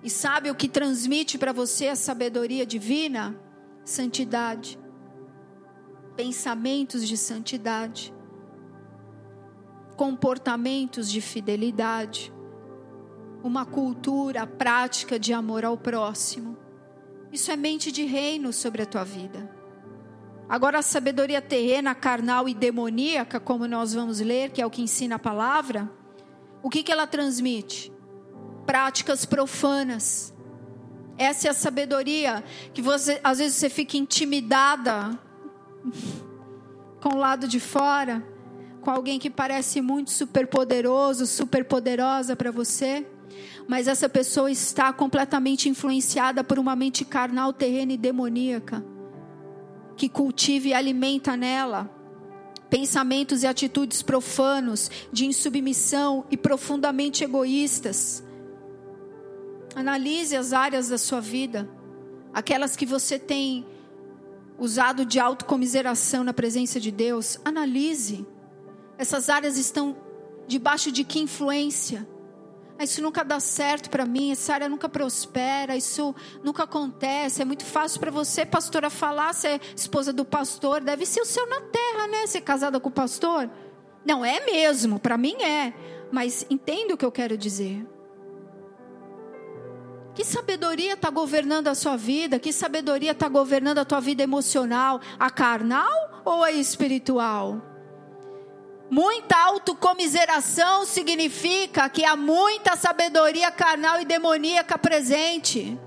E sabe o que transmite para você a sabedoria divina? Santidade. Pensamentos de santidade. Comportamentos de fidelidade. Uma cultura prática de amor ao próximo. Isso é mente de reino sobre a tua vida. Agora, a sabedoria terrena, carnal e demoníaca, como nós vamos ler, que é o que ensina a palavra, o que, que ela transmite? Práticas profanas. Essa é a sabedoria que você, às vezes você fica intimidada com o lado de fora, com alguém que parece muito super poderoso, super poderosa para você, mas essa pessoa está completamente influenciada por uma mente carnal, terrena e demoníaca, que cultiva e alimenta nela pensamentos e atitudes profanos, de insubmissão e profundamente egoístas Analise as áreas da sua vida, aquelas que você tem usado de autocomiseração na presença de Deus. Analise. Essas áreas estão debaixo de que influência? Ah, isso nunca dá certo para mim, essa área nunca prospera, isso nunca acontece. É muito fácil para você, pastora, falar, ser esposa do pastor, deve ser o céu na terra, né? Ser casada com o pastor. Não é mesmo, para mim é. Mas entenda o que eu quero dizer. Que sabedoria está governando a sua vida? Que sabedoria está governando a tua vida emocional? A carnal ou a espiritual? Muita autocomiseração significa que há muita sabedoria carnal e demoníaca presente.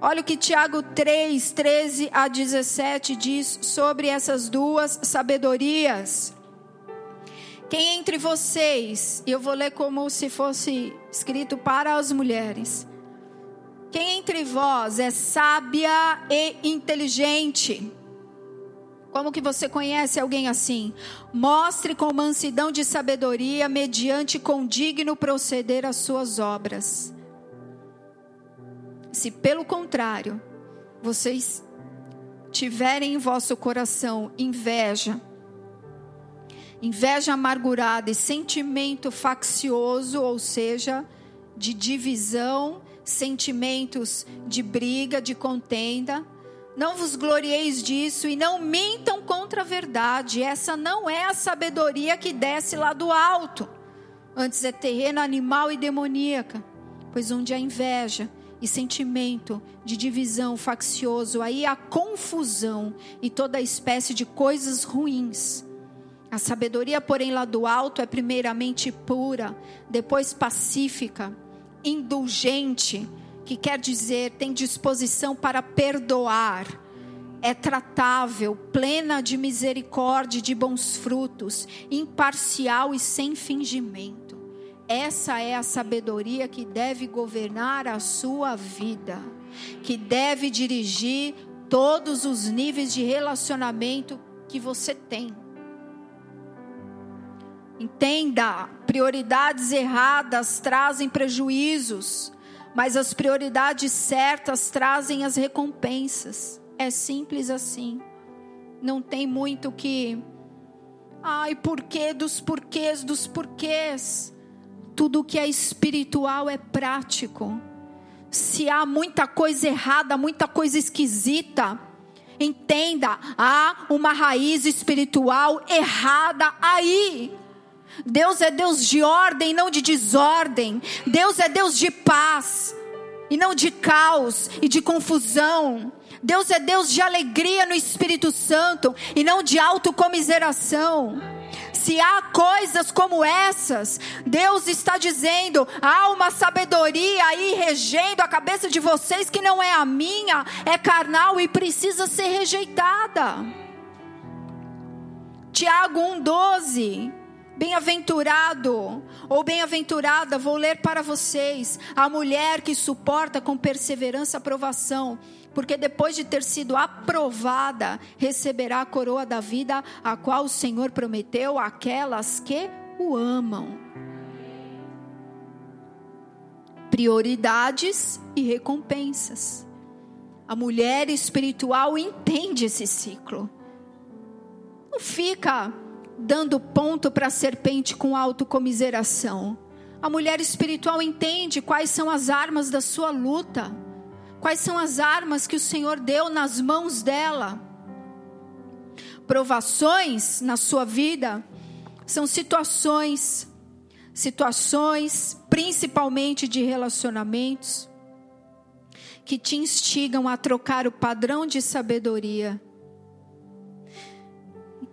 Olha o que Tiago 3, 13 a 17 diz sobre essas duas sabedorias. Quem entre vocês, eu vou ler como se fosse escrito para as mulheres. Quem entre vós é sábia e inteligente? Como que você conhece alguém assim? Mostre com mansidão de sabedoria, mediante com digno proceder as suas obras. Se pelo contrário, vocês tiverem em vosso coração inveja, inveja amargurada e sentimento faccioso, ou seja, de divisão, sentimentos de briga, de contenda. Não vos glorieis disso e não mintam contra a verdade. Essa não é a sabedoria que desce lá do alto. Antes é terreno animal e demoníaca. Pois onde há inveja e sentimento de divisão faccioso, aí há confusão e toda espécie de coisas ruins a sabedoria, porém, lá do alto é primeiramente pura, depois pacífica, indulgente, que quer dizer tem disposição para perdoar, é tratável, plena de misericórdia e de bons frutos, imparcial e sem fingimento. Essa é a sabedoria que deve governar a sua vida, que deve dirigir todos os níveis de relacionamento que você tem. Entenda, prioridades erradas trazem prejuízos, mas as prioridades certas trazem as recompensas. É simples assim. Não tem muito que. Ai, porquê dos porquês dos porquês. Tudo que é espiritual é prático. Se há muita coisa errada, muita coisa esquisita, entenda, há uma raiz espiritual errada aí. Deus é Deus de ordem, não de desordem. Deus é Deus de paz e não de caos e de confusão. Deus é Deus de alegria no Espírito Santo e não de autocomiseração. Se há coisas como essas, Deus está dizendo: há uma sabedoria aí regendo a cabeça de vocês que não é a minha, é carnal e precisa ser rejeitada. Tiago 1,12. Bem-aventurado ou bem-aventurada, vou ler para vocês, a mulher que suporta com perseverança a provação, porque depois de ter sido aprovada, receberá a coroa da vida, a qual o Senhor prometeu àquelas que o amam. Prioridades e recompensas. A mulher espiritual entende esse ciclo. Não fica dando ponto para a serpente com autocomiseração. A mulher espiritual entende quais são as armas da sua luta, quais são as armas que o Senhor deu nas mãos dela. Provações na sua vida são situações, situações principalmente de relacionamentos, que te instigam a trocar o padrão de sabedoria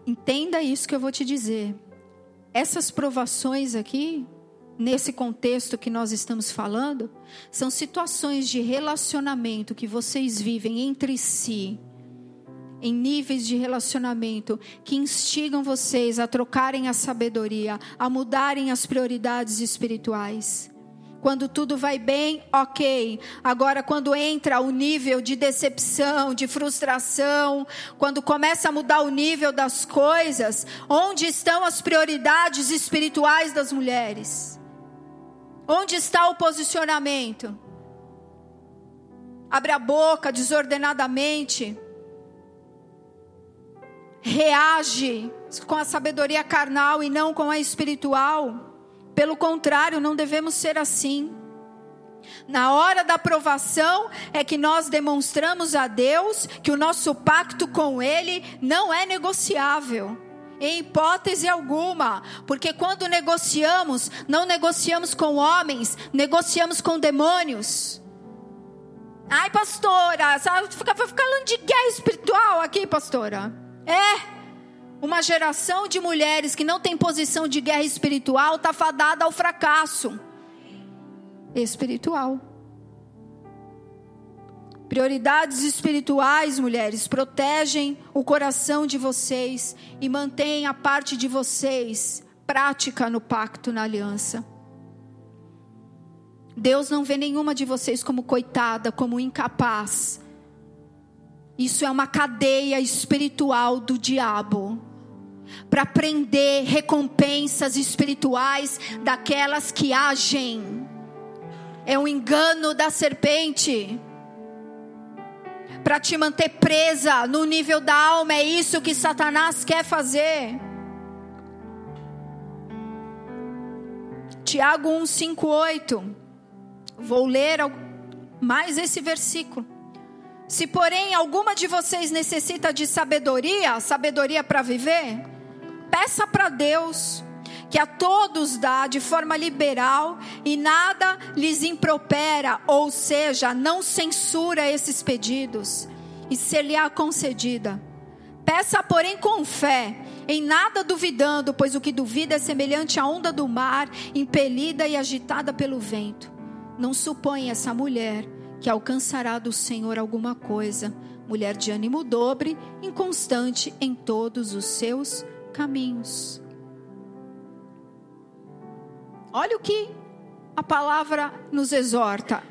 Entenda isso que eu vou te dizer. Essas provações aqui, nesse contexto que nós estamos falando, são situações de relacionamento que vocês vivem entre si, em níveis de relacionamento que instigam vocês a trocarem a sabedoria, a mudarem as prioridades espirituais. Quando tudo vai bem, ok. Agora, quando entra o nível de decepção, de frustração, quando começa a mudar o nível das coisas, onde estão as prioridades espirituais das mulheres? Onde está o posicionamento? Abre a boca desordenadamente. Reage com a sabedoria carnal e não com a espiritual. Pelo contrário, não devemos ser assim. Na hora da aprovação é que nós demonstramos a Deus que o nosso pacto com Ele não é negociável. Em hipótese alguma, porque quando negociamos, não negociamos com homens, negociamos com demônios. Ai, pastora, fica falando de guerra espiritual aqui, pastora. É, uma geração de mulheres que não tem posição de guerra espiritual está fadada ao fracasso espiritual. Prioridades espirituais, mulheres, protegem o coração de vocês e mantêm a parte de vocês prática no pacto, na aliança. Deus não vê nenhuma de vocês como coitada, como incapaz. Isso é uma cadeia espiritual do diabo para prender recompensas espirituais daquelas que agem. É um engano da serpente. Para te manter presa no nível da alma, é isso que Satanás quer fazer. Tiago 1, 5, 8. Vou ler mais esse versículo. Se, porém, alguma de vocês necessita de sabedoria, sabedoria para viver, peça para Deus, que a todos dá de forma liberal e nada lhes impropera, ou seja, não censura esses pedidos, e ser-lhe-á concedida. Peça, porém, com fé, em nada duvidando, pois o que duvida é semelhante à onda do mar, impelida e agitada pelo vento. Não suponha essa mulher que alcançará do Senhor alguma coisa, mulher de ânimo dobre, inconstante em todos os seus caminhos. Olha o que a palavra nos exorta.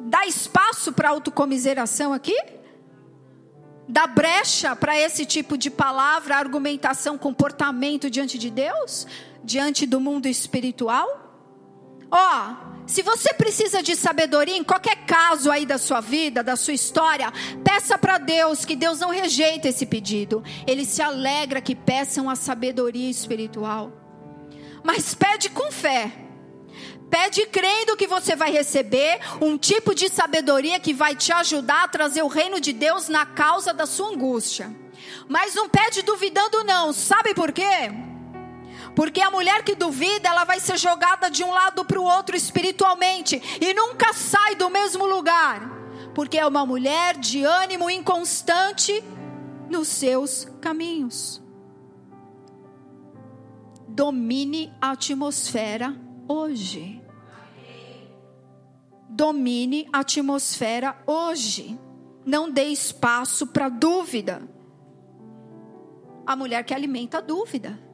Dá espaço para autocomiseração aqui? Dá brecha para esse tipo de palavra, argumentação, comportamento diante de Deus? Diante do mundo espiritual? Ó, se você precisa de sabedoria em qualquer caso aí da sua vida, da sua história, peça para Deus, que Deus não rejeita esse pedido. Ele se alegra que peçam a sabedoria espiritual. Mas pede com fé. Pede crendo que você vai receber um tipo de sabedoria que vai te ajudar a trazer o reino de Deus na causa da sua angústia. Mas não pede duvidando não. Sabe por quê? Porque a mulher que duvida, ela vai ser jogada de um lado para o outro espiritualmente e nunca sai do mesmo lugar. Porque é uma mulher de ânimo inconstante nos seus caminhos. Domine a atmosfera hoje. Domine a atmosfera hoje. Não dê espaço para dúvida. A mulher que alimenta a dúvida.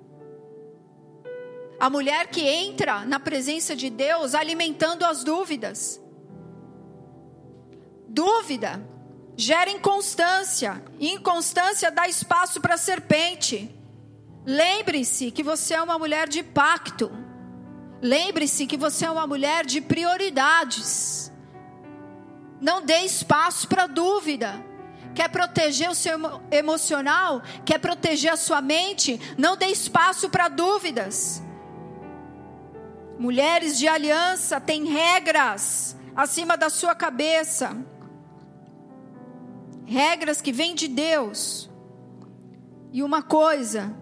A mulher que entra na presença de Deus alimentando as dúvidas. Dúvida gera inconstância. Inconstância dá espaço para a serpente. Lembre-se que você é uma mulher de pacto. Lembre-se que você é uma mulher de prioridades. Não dê espaço para dúvida. Quer proteger o seu emocional? Quer proteger a sua mente? Não dê espaço para dúvidas. Mulheres de aliança têm regras acima da sua cabeça. Regras que vêm de Deus. E uma coisa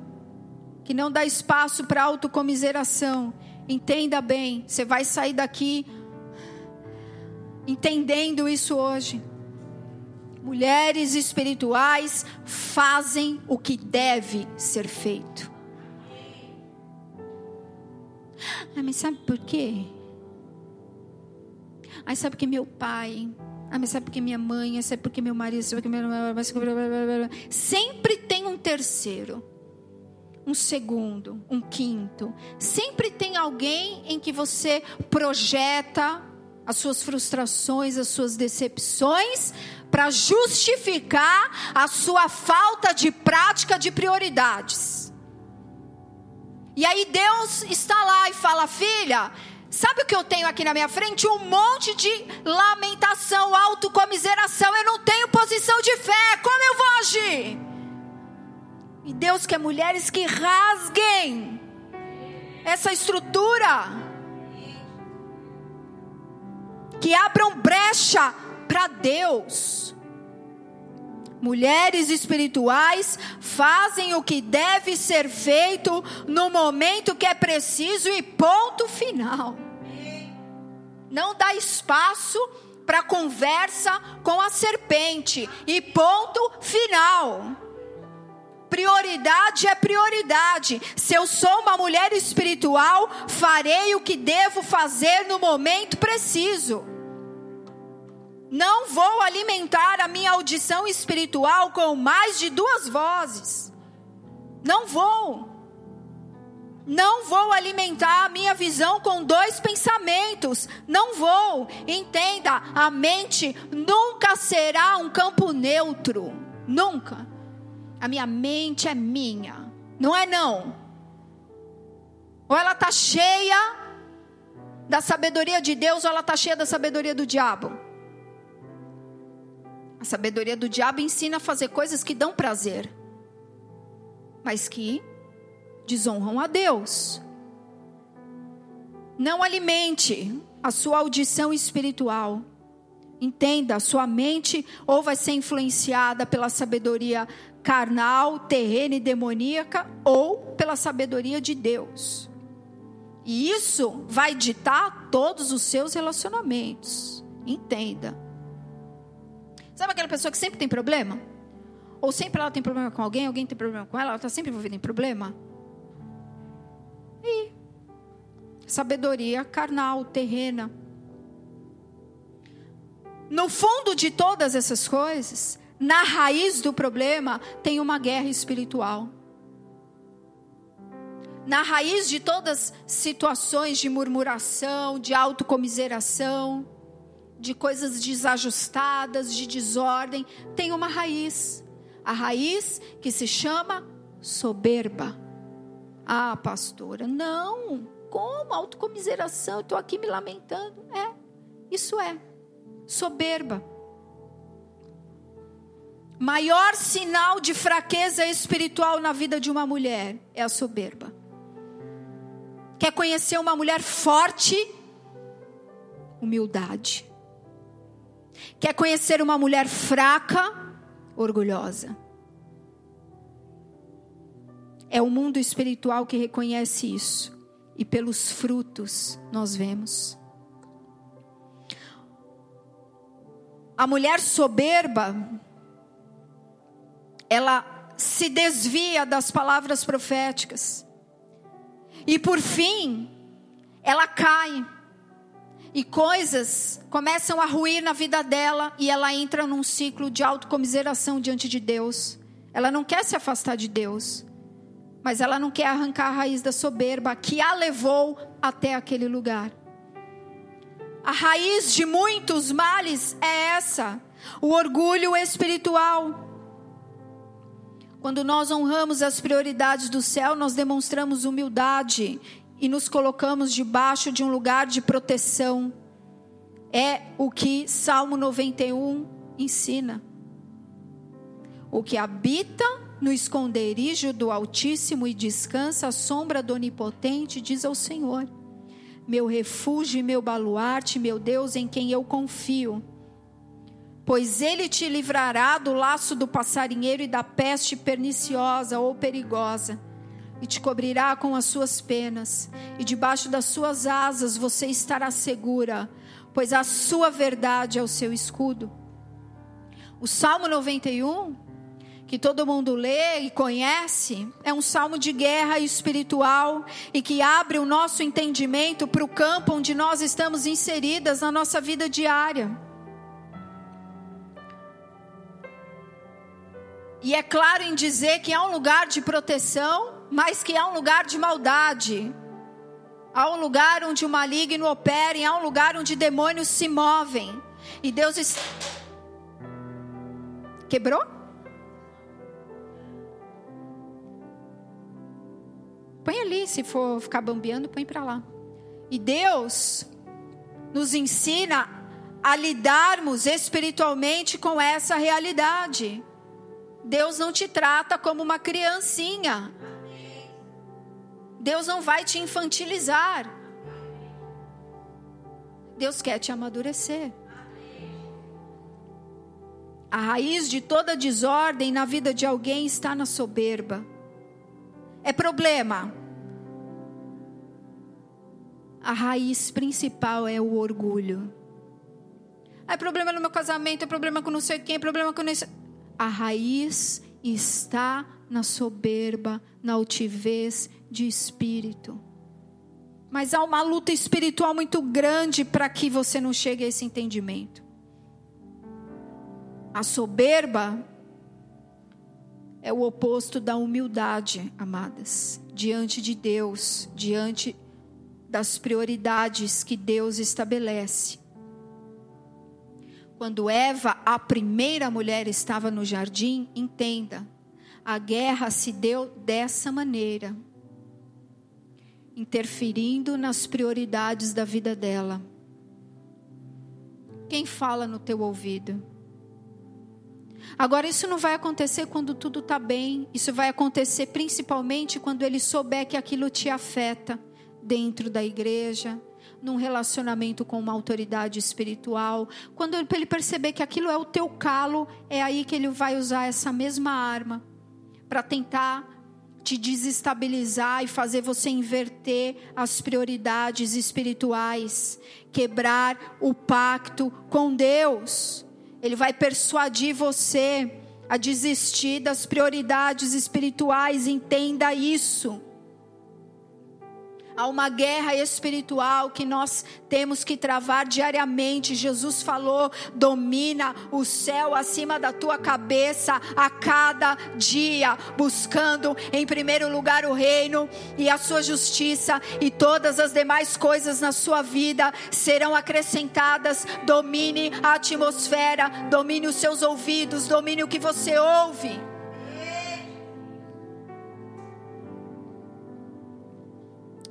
que não dá espaço para autocomiseração. Entenda bem, você vai sair daqui entendendo isso hoje. Mulheres espirituais fazem o que deve ser feito. Ah, mas sabe por quê? Ai, sabe porque meu pai. Ah, mas sabe porque minha mãe, sabe porque meu marido, sabe porque meu... Sempre tem um terceiro, um segundo, um quinto. Sempre tem alguém em que você projeta as suas frustrações, as suas decepções, para justificar a sua falta de prática de prioridades. E aí Deus está lá e fala: Filha, sabe o que eu tenho aqui na minha frente? Um monte de lamentação, autocomiseração. Eu não tenho posição de fé. Como eu vou agir? E Deus quer mulheres que rasguem essa estrutura, que abram brecha para Deus. Mulheres espirituais fazem o que deve ser feito no momento que é preciso e ponto final. Não dá espaço para conversa com a serpente e ponto final. Prioridade é prioridade. Se eu sou uma mulher espiritual, farei o que devo fazer no momento preciso. Não vou alimentar a minha audição espiritual com mais de duas vozes. Não vou. Não vou alimentar a minha visão com dois pensamentos. Não vou. Entenda, a mente nunca será um campo neutro. Nunca. A minha mente é minha. Não é não. Ou ela está cheia da sabedoria de Deus, ou ela está cheia da sabedoria do diabo. A sabedoria do diabo ensina a fazer coisas que dão prazer, mas que desonram a Deus. Não alimente a sua audição espiritual. Entenda, sua mente ou vai ser influenciada pela sabedoria carnal, terrena e demoníaca, ou pela sabedoria de Deus. E isso vai ditar todos os seus relacionamentos. Entenda. Sabe aquela pessoa que sempre tem problema? Ou sempre ela tem problema com alguém, alguém tem problema com ela, ela está sempre envolvida em problema? E sabedoria carnal, terrena. No fundo de todas essas coisas, na raiz do problema, tem uma guerra espiritual. Na raiz de todas situações de murmuração, de autocomiseração, de coisas desajustadas, de desordem, tem uma raiz. A raiz que se chama soberba. Ah, pastora, não. como? Autocomiseração, estou aqui me lamentando. É, isso é soberba. Maior sinal de fraqueza espiritual na vida de uma mulher é a soberba. Quer conhecer uma mulher forte? Humildade. Quer conhecer uma mulher fraca? Orgulhosa. É o mundo espiritual que reconhece isso. E pelos frutos nós vemos. A mulher soberba, ela se desvia das palavras proféticas. E por fim, ela cai. E coisas começam a ruir na vida dela e ela entra num ciclo de autocomiseração diante de Deus. Ela não quer se afastar de Deus, mas ela não quer arrancar a raiz da soberba que a levou até aquele lugar. A raiz de muitos males é essa: o orgulho espiritual. Quando nós honramos as prioridades do céu, nós demonstramos humildade e nos colocamos debaixo de um lugar de proteção. É o que Salmo 91 ensina. O que habita no esconderijo do Altíssimo e descansa à sombra do Onipotente, diz ao Senhor: Meu refúgio e meu baluarte, meu Deus em quem eu confio pois ele te livrará do laço do passarinheiro e da peste perniciosa ou perigosa, e te cobrirá com as suas penas, e debaixo das suas asas você estará segura, pois a sua verdade é o seu escudo. O Salmo 91, que todo mundo lê e conhece, é um salmo de guerra espiritual e que abre o nosso entendimento para o campo onde nós estamos inseridas na nossa vida diária. E é claro em dizer que há um lugar de proteção, mas que há um lugar de maldade. Há um lugar onde o maligno opera, e há um lugar onde demônios se movem. E Deus es... quebrou? Põe ali, se for ficar bambeando, põe para lá. E Deus nos ensina a lidarmos espiritualmente com essa realidade. Deus não te trata como uma criancinha. Deus não vai te infantilizar. Deus quer te amadurecer. A raiz de toda desordem na vida de alguém está na soberba. É problema. A raiz principal é o orgulho. É problema no meu casamento, é problema com não sei quem, é problema com sei a raiz está na soberba, na altivez de espírito. Mas há uma luta espiritual muito grande para que você não chegue a esse entendimento. A soberba é o oposto da humildade, amadas, diante de Deus, diante das prioridades que Deus estabelece. Quando Eva, a primeira mulher, estava no jardim, entenda, a guerra se deu dessa maneira, interferindo nas prioridades da vida dela. Quem fala no teu ouvido? Agora, isso não vai acontecer quando tudo está bem, isso vai acontecer principalmente quando ele souber que aquilo te afeta dentro da igreja, num relacionamento com uma autoridade espiritual, quando ele perceber que aquilo é o teu calo, é aí que ele vai usar essa mesma arma para tentar te desestabilizar e fazer você inverter as prioridades espirituais, quebrar o pacto com Deus. Ele vai persuadir você a desistir das prioridades espirituais, entenda isso. Há uma guerra espiritual que nós temos que travar diariamente. Jesus falou: domina o céu acima da tua cabeça a cada dia, buscando em primeiro lugar o reino e a sua justiça, e todas as demais coisas na sua vida serão acrescentadas. Domine a atmosfera, domine os seus ouvidos, domine o que você ouve.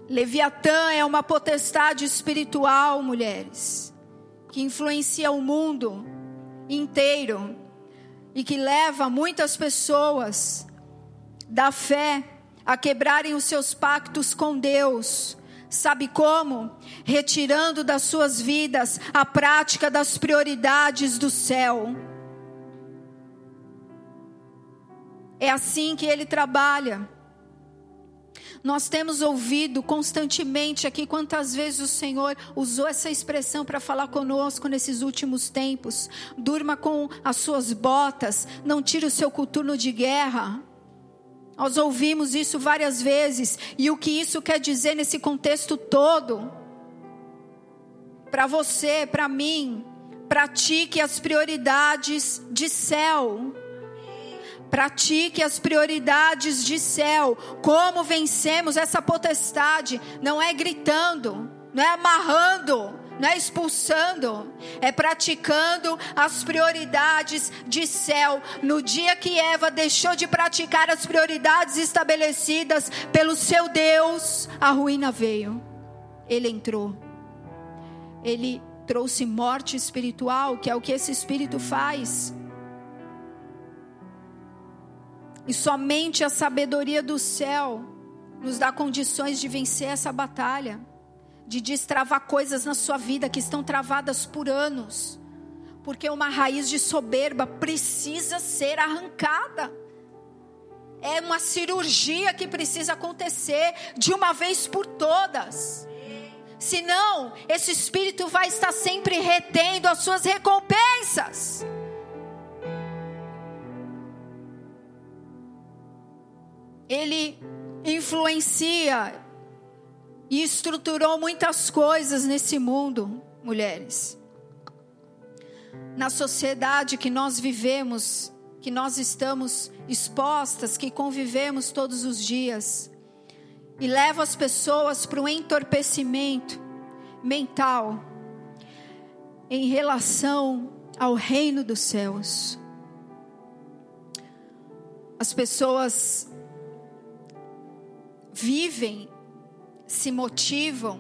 Leviatã é uma potestade espiritual, mulheres, que influencia o mundo inteiro e que leva muitas pessoas da fé a quebrarem os seus pactos com Deus. Sabe como? Retirando das suas vidas a prática das prioridades do céu. É assim que ele trabalha. Nós temos ouvido constantemente aqui quantas vezes o Senhor usou essa expressão para falar conosco nesses últimos tempos. Durma com as suas botas, não tire o seu coturno de guerra. Nós ouvimos isso várias vezes, e o que isso quer dizer nesse contexto todo? Para você, para mim, pratique as prioridades de céu. Pratique as prioridades de céu. Como vencemos essa potestade? Não é gritando, não é amarrando, não é expulsando, é praticando as prioridades de céu. No dia que Eva deixou de praticar as prioridades estabelecidas pelo seu Deus, a ruína veio. Ele entrou. Ele trouxe morte espiritual, que é o que esse espírito faz. E somente a sabedoria do céu nos dá condições de vencer essa batalha, de destravar coisas na sua vida que estão travadas por anos. Porque uma raiz de soberba precisa ser arrancada. É uma cirurgia que precisa acontecer de uma vez por todas. Senão, esse espírito vai estar sempre retendo as suas recompensas. Ele influencia e estruturou muitas coisas nesse mundo, mulheres. Na sociedade que nós vivemos, que nós estamos expostas, que convivemos todos os dias, e leva as pessoas para um entorpecimento mental em relação ao reino dos céus. As pessoas vivem, se motivam,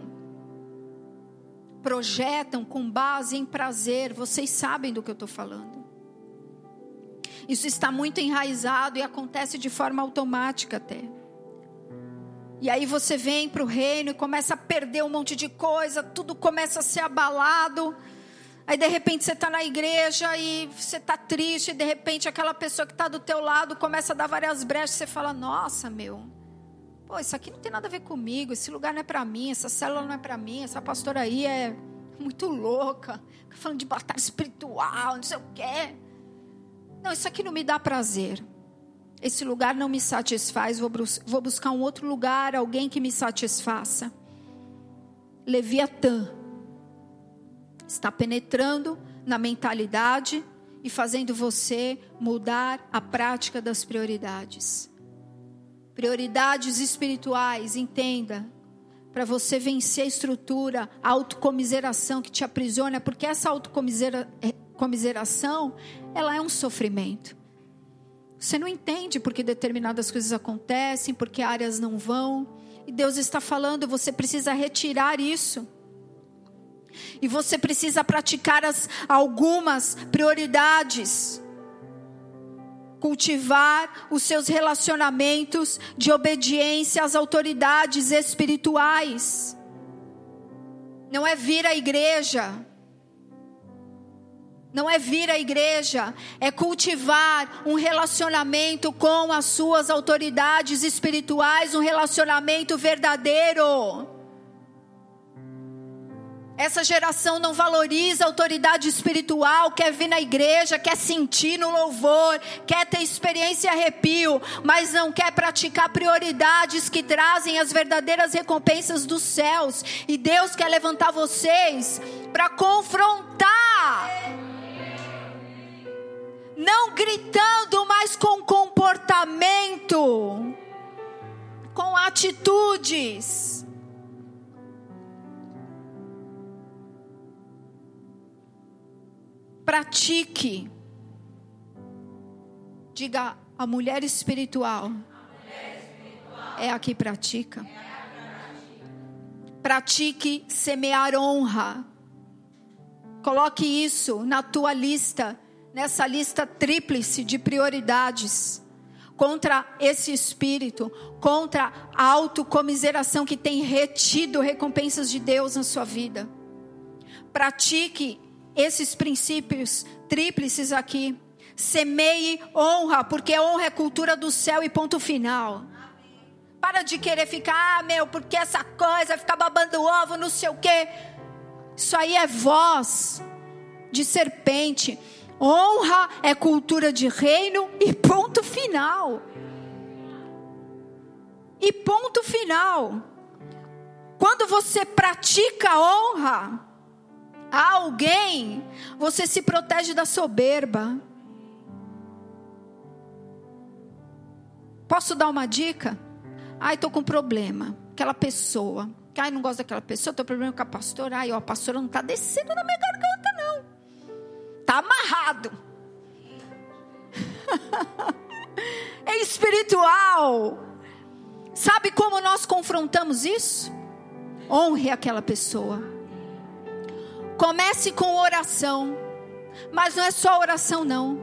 projetam com base em prazer. Vocês sabem do que eu estou falando. Isso está muito enraizado e acontece de forma automática até. E aí você vem para o reino e começa a perder um monte de coisa, tudo começa a ser abalado. Aí de repente você está na igreja e você está triste, e de repente aquela pessoa que está do teu lado começa a dar várias brechas, você fala, nossa meu, Isso aqui não tem nada a ver comigo, esse lugar não é para mim, essa célula não é para mim, essa pastora aí é muito louca, falando de batalha espiritual, não sei o quê. Não, isso aqui não me dá prazer. Esse lugar não me satisfaz, vou, vou buscar um outro lugar, alguém que me satisfaça. Leviatã está penetrando na mentalidade e fazendo você mudar a prática das prioridades prioridades espirituais, entenda, para você vencer a estrutura, a autocomiseração que te aprisiona, porque essa autocomiseração, ela é um sofrimento. Você não entende porque determinadas coisas acontecem, porque áreas não vão, e Deus está falando, você precisa retirar isso. E você precisa praticar as, algumas prioridades cultivar os seus relacionamentos de obediência às autoridades espirituais. Não é vir à igreja. Não é vir à igreja, é cultivar um relacionamento com as suas autoridades espirituais, um relacionamento verdadeiro. Essa geração não valoriza a autoridade espiritual, quer vir na igreja, quer sentir no louvor, quer ter experiência e arrepio, mas não quer praticar prioridades que trazem as verdadeiras recompensas dos céus. E Deus quer levantar vocês para confrontar. Não gritando, mas com comportamento, com atitudes. Pratique. Diga, a mulher espiritual, a mulher espiritual é a que pratica. É a pratique semear honra. Coloque isso na tua lista, nessa lista tríplice de prioridades. Contra esse espírito, contra a autocomiseração que tem retido recompensas de Deus na sua vida. Pratique esses princípios tríplices aqui. Semeie honra, porque honra é cultura do céu e ponto final. Para de querer ficar, ah, meu, porque essa coisa, ficar babando ovo, não sei o quê. Isso aí é voz de serpente. Honra é cultura de reino e ponto final. E ponto final. Quando você pratica honra a alguém, você se protege da soberba. Posso dar uma dica? Ai, estou com problema. Aquela pessoa. Ai, não gosto daquela pessoa, com problema com a pastora. Ai, ó, a pastora não está descendo na minha garganta, não. Está amarrado. é espiritual. Sabe como nós confrontamos isso? Honre aquela pessoa. Comece com oração. Mas não é só oração, não.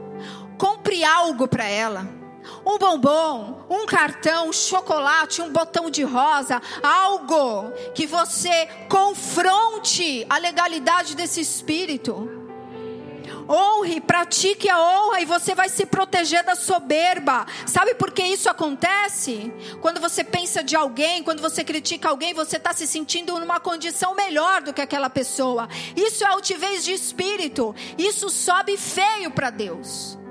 Compre algo para ela um bombom, um cartão, um chocolate, um botão de rosa, algo que você confronte a legalidade desse espírito. Honre, pratique a honra e você vai se proteger da soberba. Sabe por que isso acontece? Quando você pensa de alguém, quando você critica alguém, você está se sentindo numa condição melhor do que aquela pessoa. Isso é altivez de espírito. Isso sobe feio para Deus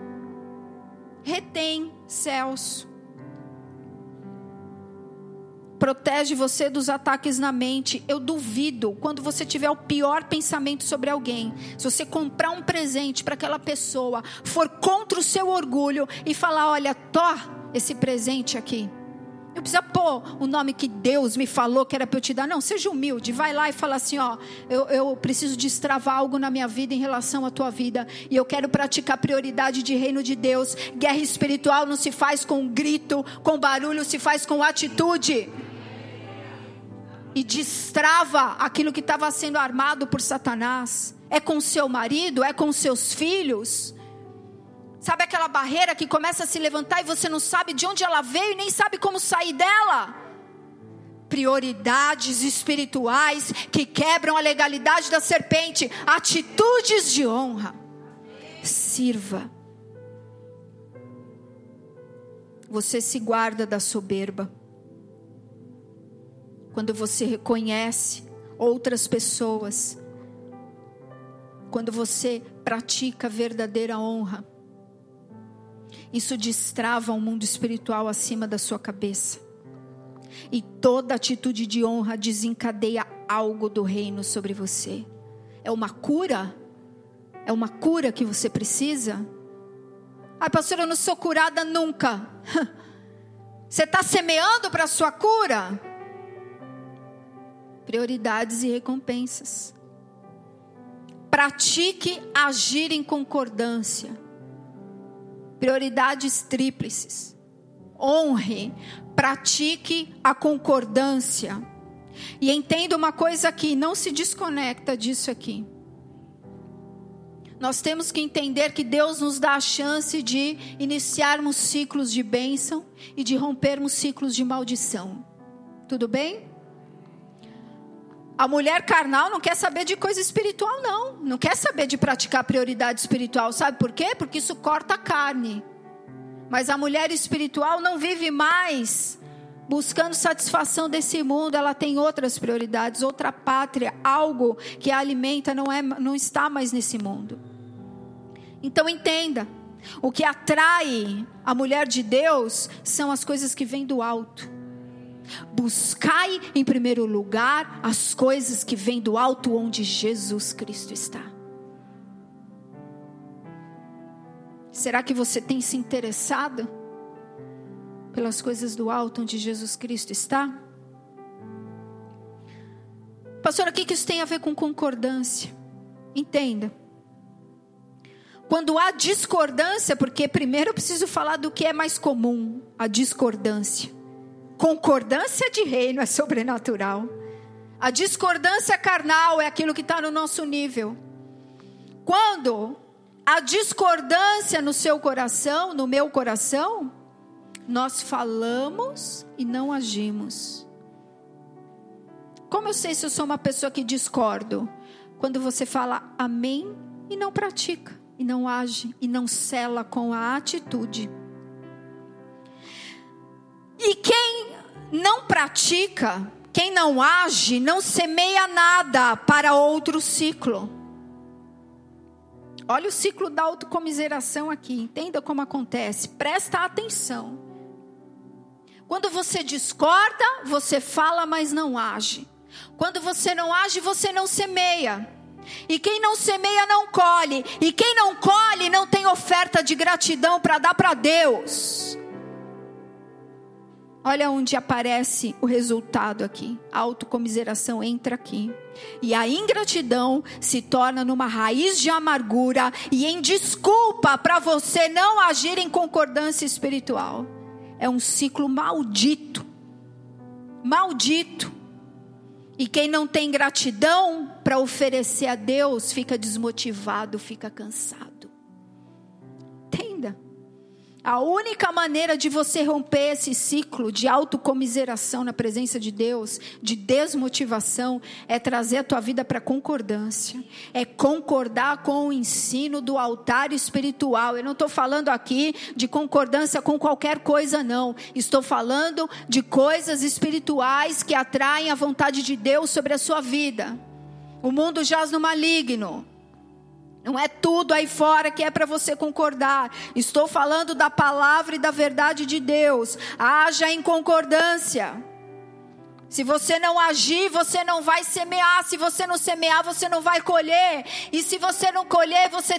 retém céus. Protege você dos ataques na mente. Eu duvido quando você tiver o pior pensamento sobre alguém. Se você comprar um presente para aquela pessoa, for contra o seu orgulho e falar: olha, tó esse presente aqui. Não precisa pôr o nome que Deus me falou que era para eu te dar. Não, seja humilde. Vai lá e fala assim: ó, eu, eu preciso destravar algo na minha vida em relação à tua vida. E eu quero praticar prioridade de reino de Deus. Guerra espiritual não se faz com grito, com barulho, se faz com atitude. E destrava aquilo que estava sendo armado por Satanás. É com seu marido, é com seus filhos Sabe aquela barreira que começa a se levantar e você não sabe de onde ela veio e nem sabe como sair dela? Prioridades espirituais que quebram a legalidade da serpente, atitudes de honra. Sirva. Você se guarda da soberba. Quando você reconhece outras pessoas, quando você pratica verdadeira honra, isso destrava um mundo espiritual acima da sua cabeça. E toda atitude de honra desencadeia algo do reino sobre você. É uma cura? É uma cura que você precisa? Ai, pastor, eu não sou curada nunca. Você está semeando para a sua cura? Prioridades e recompensas. Pratique agir em concordância prioridades tríplices. Honre, pratique a concordância. E entenda uma coisa aqui, não se desconecta disso aqui. Nós temos que entender que Deus nos dá a chance de iniciarmos ciclos de bênção e de rompermos ciclos de maldição. Tudo bem? A mulher carnal não quer saber de coisa espiritual, não. Não quer saber de praticar prioridade espiritual. Sabe por quê? Porque isso corta a carne. Mas a mulher espiritual não vive mais buscando satisfação desse mundo, ela tem outras prioridades, outra pátria, algo que a alimenta, não, é, não está mais nesse mundo. Então entenda: o que atrai a mulher de Deus são as coisas que vêm do alto. Buscai em primeiro lugar as coisas que vêm do alto onde Jesus Cristo está. Será que você tem se interessado pelas coisas do alto onde Jesus Cristo está? Pastor, o que isso tem a ver com concordância? Entenda. Quando há discordância, porque primeiro eu preciso falar do que é mais comum, a discordância. Concordância de reino é sobrenatural. A discordância carnal é aquilo que está no nosso nível. Quando a discordância no seu coração, no meu coração, nós falamos e não agimos. Como eu sei se eu sou uma pessoa que discordo? Quando você fala amém e não pratica, e não age, e não cela com a atitude. E quem não pratica, quem não age, não semeia nada para outro ciclo. Olha o ciclo da autocomiseração aqui, entenda como acontece, presta atenção. Quando você discorda, você fala, mas não age. Quando você não age, você não semeia. E quem não semeia não colhe. E quem não colhe não tem oferta de gratidão para dar para Deus. Olha onde aparece o resultado aqui. A autocomiseração entra aqui. E a ingratidão se torna numa raiz de amargura e em desculpa para você não agir em concordância espiritual. É um ciclo maldito. Maldito. E quem não tem gratidão para oferecer a Deus fica desmotivado, fica cansado. A única maneira de você romper esse ciclo de autocomiseração na presença de Deus, de desmotivação, é trazer a tua vida para concordância. É concordar com o ensino do altar espiritual. Eu não estou falando aqui de concordância com qualquer coisa, não. Estou falando de coisas espirituais que atraem a vontade de Deus sobre a sua vida. O mundo jaz no maligno. Não é tudo aí fora que é para você concordar. Estou falando da palavra e da verdade de Deus. Haja em concordância. Se você não agir, você não vai semear. Se você não semear, você não vai colher. E se você não colher, você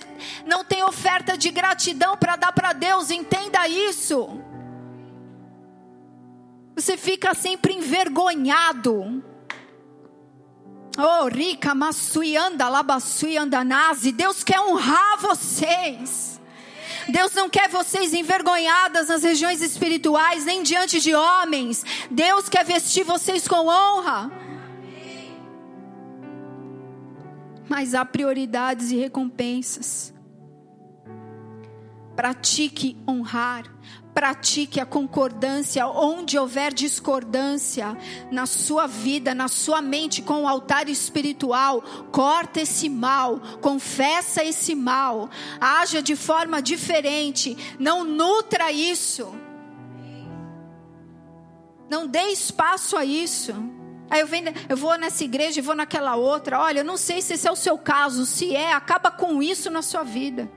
não tem oferta de gratidão para dar para Deus. Entenda isso. Você fica sempre envergonhado. Oh, rica, massuianda, labassuianda, nazi. Deus quer honrar vocês. Deus não quer vocês envergonhadas nas regiões espirituais, nem diante de homens. Deus quer vestir vocês com honra. Mas há prioridades e recompensas. Pratique honrar pratique a concordância onde houver discordância na sua vida, na sua mente com o altar espiritual, corta esse mal, confessa esse mal, haja de forma diferente, não nutra isso. Não dê espaço a isso. Aí eu, venho, eu vou nessa igreja e vou naquela outra. Olha, eu não sei se esse é o seu caso. Se é, acaba com isso na sua vida.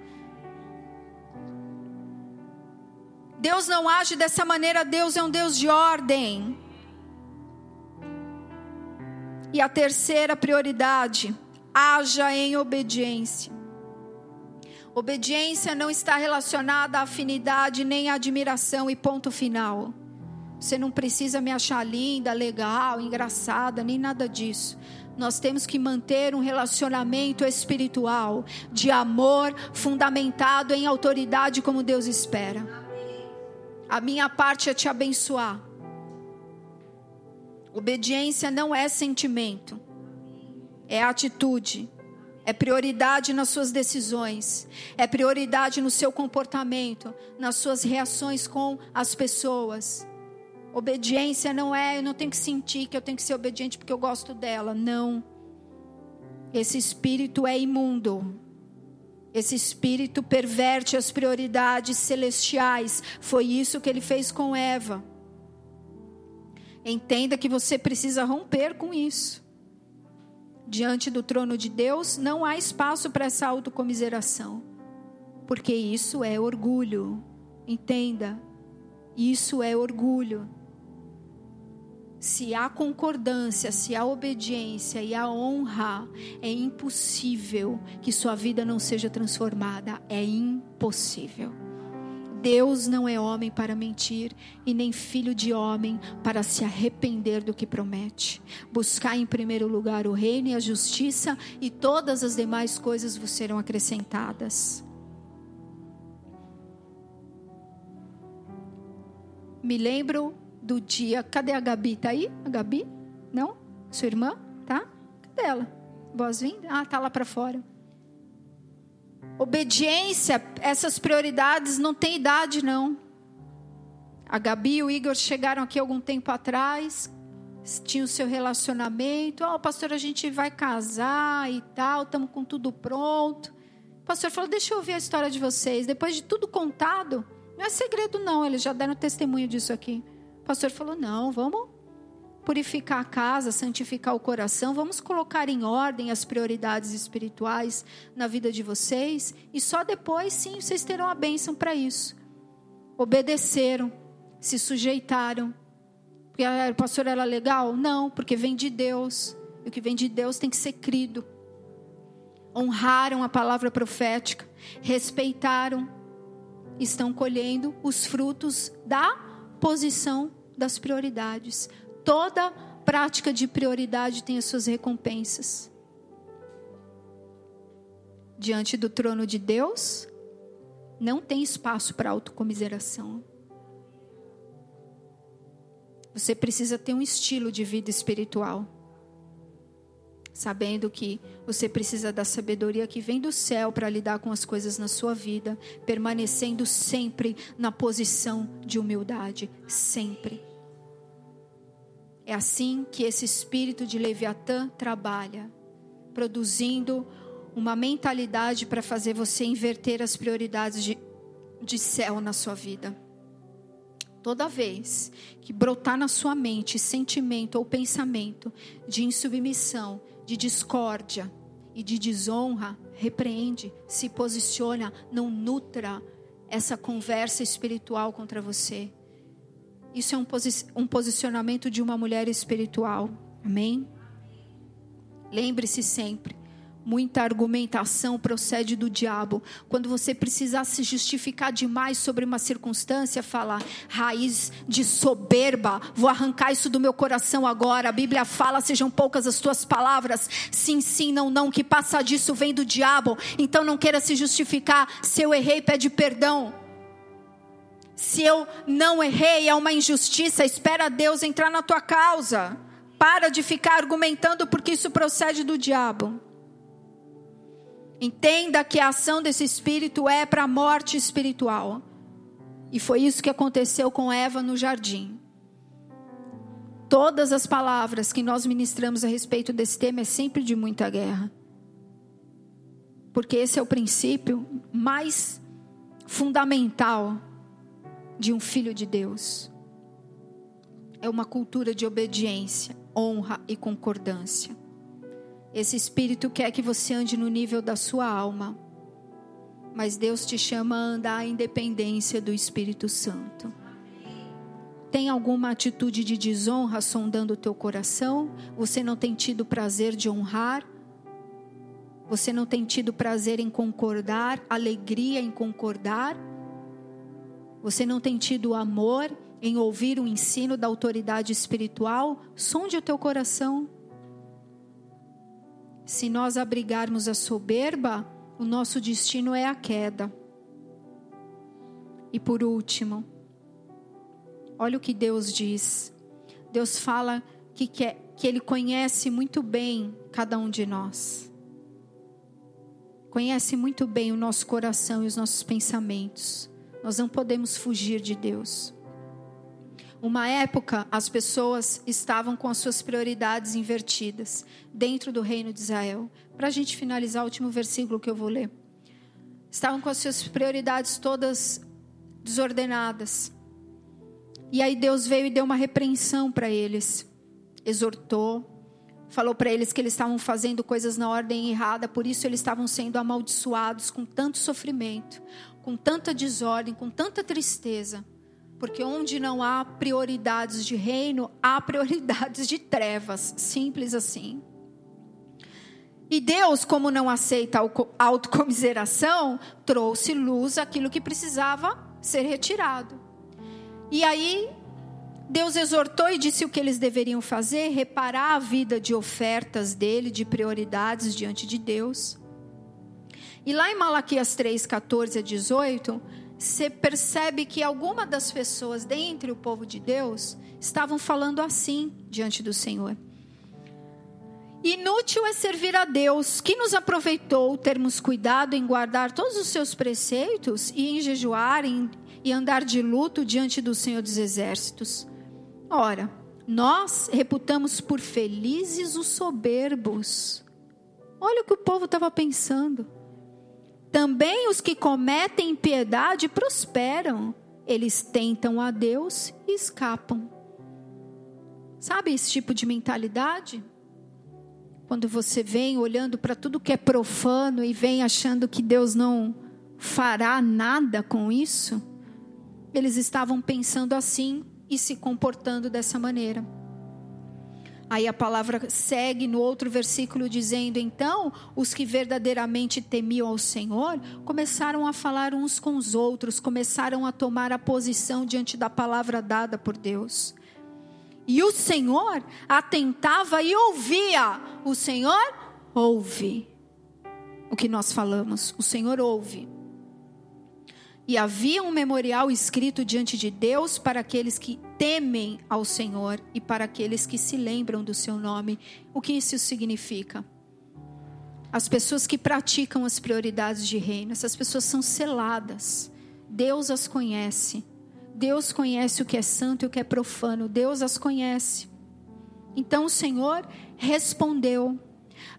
Deus não age dessa maneira, Deus é um Deus de ordem. E a terceira prioridade, haja em obediência. Obediência não está relacionada à afinidade nem à admiração e ponto final. Você não precisa me achar linda, legal, engraçada, nem nada disso. Nós temos que manter um relacionamento espiritual de amor fundamentado em autoridade como Deus espera. A minha parte é te abençoar. Obediência não é sentimento, é atitude, é prioridade nas suas decisões, é prioridade no seu comportamento, nas suas reações com as pessoas. Obediência não é, eu não tenho que sentir que eu tenho que ser obediente porque eu gosto dela. Não. Esse espírito é imundo. Esse espírito perverte as prioridades celestiais. Foi isso que ele fez com Eva. Entenda que você precisa romper com isso. Diante do trono de Deus, não há espaço para essa autocomiseração. Porque isso é orgulho. Entenda. Isso é orgulho se há concordância, se há obediência e há honra, é impossível que sua vida não seja transformada. É impossível. Deus não é homem para mentir e nem filho de homem para se arrepender do que promete. Buscar em primeiro lugar o reino e a justiça, e todas as demais coisas vos serão acrescentadas. Me lembro do dia. Cadê a Gabi? Tá aí? A Gabi? Não? Sua irmã? dela. Boas-vindas? Ah, tá lá para fora. Obediência, essas prioridades não tem idade, não. A Gabi e o Igor chegaram aqui algum tempo atrás, tinham o seu relacionamento. Ó, oh, pastor, a gente vai casar e tal, estamos com tudo pronto. O pastor falou: Deixa eu ouvir a história de vocês. Depois de tudo contado, não é segredo, não, eles já deram testemunho disso aqui. O pastor falou: Não, vamos purificar a casa, santificar o coração, vamos colocar em ordem as prioridades espirituais na vida de vocês, e só depois, sim, vocês terão a bênção para isso. Obedeceram, se sujeitaram. Porque o pastor era legal? Não, porque vem de Deus. E o que vem de Deus tem que ser crido. Honraram a palavra profética, respeitaram, estão colhendo os frutos da posição das prioridades. Toda prática de prioridade tem as suas recompensas. Diante do trono de Deus, não tem espaço para autocomiseração. Você precisa ter um estilo de vida espiritual. Sabendo que você precisa da sabedoria que vem do céu para lidar com as coisas na sua vida, permanecendo sempre na posição de humildade, sempre. É assim que esse espírito de Leviatã trabalha, produzindo uma mentalidade para fazer você inverter as prioridades de, de céu na sua vida. Toda vez que brotar na sua mente sentimento ou pensamento de insubmissão, de discórdia e de desonra, repreende, se posiciona, não nutra essa conversa espiritual contra você isso é um, posi um posicionamento de uma mulher espiritual. Amém? Lembre-se sempre. Muita argumentação procede do diabo. Quando você precisar se justificar demais sobre uma circunstância, falar raiz de soberba, vou arrancar isso do meu coração agora. A Bíblia fala: sejam poucas as tuas palavras, sim, sim, não, não, que passa disso vem do diabo. Então não queira se justificar. Se eu errei, pede perdão. Se eu não errei, é uma injustiça, espera Deus entrar na tua causa. Para de ficar argumentando porque isso procede do diabo. Entenda que a ação desse espírito é para a morte espiritual. E foi isso que aconteceu com Eva no jardim. Todas as palavras que nós ministramos a respeito desse tema é sempre de muita guerra. Porque esse é o princípio mais fundamental de um filho de Deus. É uma cultura de obediência, honra e concordância. Esse espírito quer que você ande no nível da sua alma. Mas Deus te chama a andar em dependência do Espírito Santo. Tem alguma atitude de desonra sondando o teu coração? Você não tem tido prazer de honrar? Você não tem tido prazer em concordar, alegria em concordar? Você não tem tido amor em ouvir o ensino da autoridade espiritual? Sonde o teu coração. Se nós abrigarmos a soberba, o nosso destino é a queda. E por último, olha o que Deus diz. Deus fala que, quer, que Ele conhece muito bem cada um de nós. Conhece muito bem o nosso coração e os nossos pensamentos. Nós não podemos fugir de Deus. Uma época, as pessoas estavam com as suas prioridades invertidas dentro do reino de Israel. Para a gente finalizar o último versículo que eu vou ler. Estavam com as suas prioridades todas desordenadas. E aí Deus veio e deu uma repreensão para eles. Exortou, falou para eles que eles estavam fazendo coisas na ordem errada, por isso eles estavam sendo amaldiçoados com tanto sofrimento com tanta desordem, com tanta tristeza. Porque onde não há prioridades de reino, há prioridades de trevas. Simples assim. E Deus, como não aceita a autocomiseração, trouxe luz aquilo que precisava ser retirado. E aí, Deus exortou e disse o que eles deveriam fazer: reparar a vida de ofertas dele, de prioridades diante de Deus. E lá em Malaquias 3, 14 a 18, você percebe que algumas das pessoas dentre o povo de Deus estavam falando assim diante do Senhor. Inútil é servir a Deus, que nos aproveitou termos cuidado em guardar todos os seus preceitos e em jejuar em, e andar de luto diante do Senhor dos Exércitos. Ora, nós reputamos por felizes os soberbos. Olha o que o povo estava pensando. Também os que cometem impiedade prosperam. Eles tentam a Deus e escapam. Sabe esse tipo de mentalidade? Quando você vem olhando para tudo que é profano e vem achando que Deus não fará nada com isso, eles estavam pensando assim e se comportando dessa maneira. Aí a palavra segue no outro versículo dizendo: Então, os que verdadeiramente temiam ao Senhor começaram a falar uns com os outros, começaram a tomar a posição diante da palavra dada por Deus. E o Senhor atentava e ouvia. O Senhor ouve o que nós falamos. O Senhor ouve. E havia um memorial escrito diante de Deus para aqueles que temem ao Senhor e para aqueles que se lembram do seu nome. O que isso significa? As pessoas que praticam as prioridades de reino, essas pessoas são seladas. Deus as conhece. Deus conhece o que é santo e o que é profano. Deus as conhece. Então o Senhor respondeu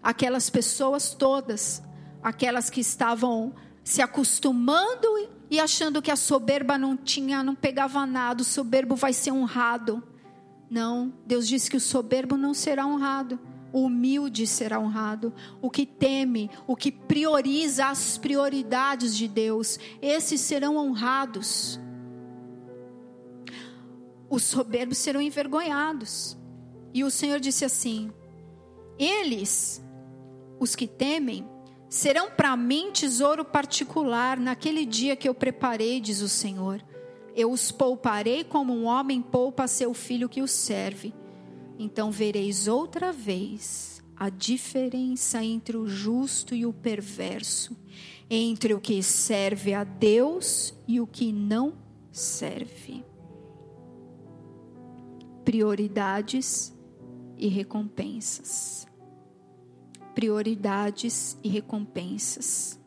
aquelas pessoas todas, aquelas que estavam se acostumando e achando que a soberba não tinha, não pegava nada, o soberbo vai ser honrado. Não, Deus disse que o soberbo não será honrado. O humilde será honrado, o que teme, o que prioriza as prioridades de Deus, esses serão honrados. Os soberbos serão envergonhados. E o Senhor disse assim: Eles, os que temem, serão para mim tesouro particular naquele dia que eu preparei, diz o Senhor. Eu os pouparei como um homem poupa seu filho que o serve. Então vereis outra vez a diferença entre o justo e o perverso, entre o que serve a Deus e o que não serve. Prioridades e recompensas prioridades e recompensas.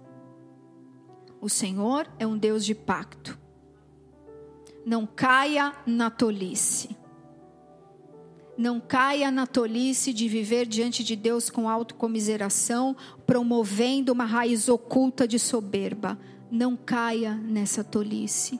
O Senhor é um Deus de pacto. Não caia na tolice. Não caia na tolice de viver diante de Deus com autocomiseração, promovendo uma raiz oculta de soberba. Não caia nessa tolice.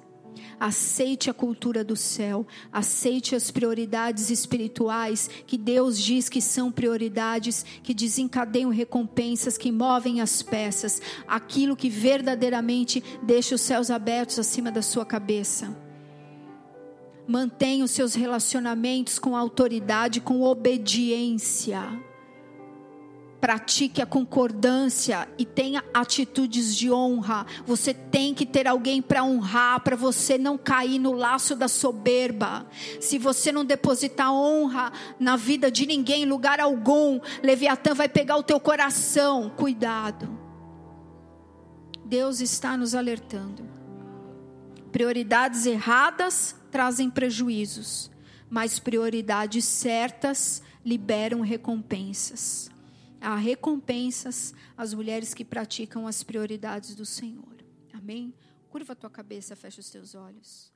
Aceite a cultura do céu, aceite as prioridades espirituais que Deus diz que são prioridades, que desencadeiam recompensas, que movem as peças, aquilo que verdadeiramente deixa os céus abertos acima da sua cabeça. Mantenha os seus relacionamentos com autoridade, com obediência pratique a concordância e tenha atitudes de honra. Você tem que ter alguém para honrar, para você não cair no laço da soberba. Se você não depositar honra na vida de ninguém, em lugar algum, Leviatã vai pegar o teu coração. Cuidado. Deus está nos alertando. Prioridades erradas trazem prejuízos, mas prioridades certas liberam recompensas há recompensas às mulheres que praticam as prioridades do Senhor. Amém? Curva a tua cabeça, fecha os teus olhos.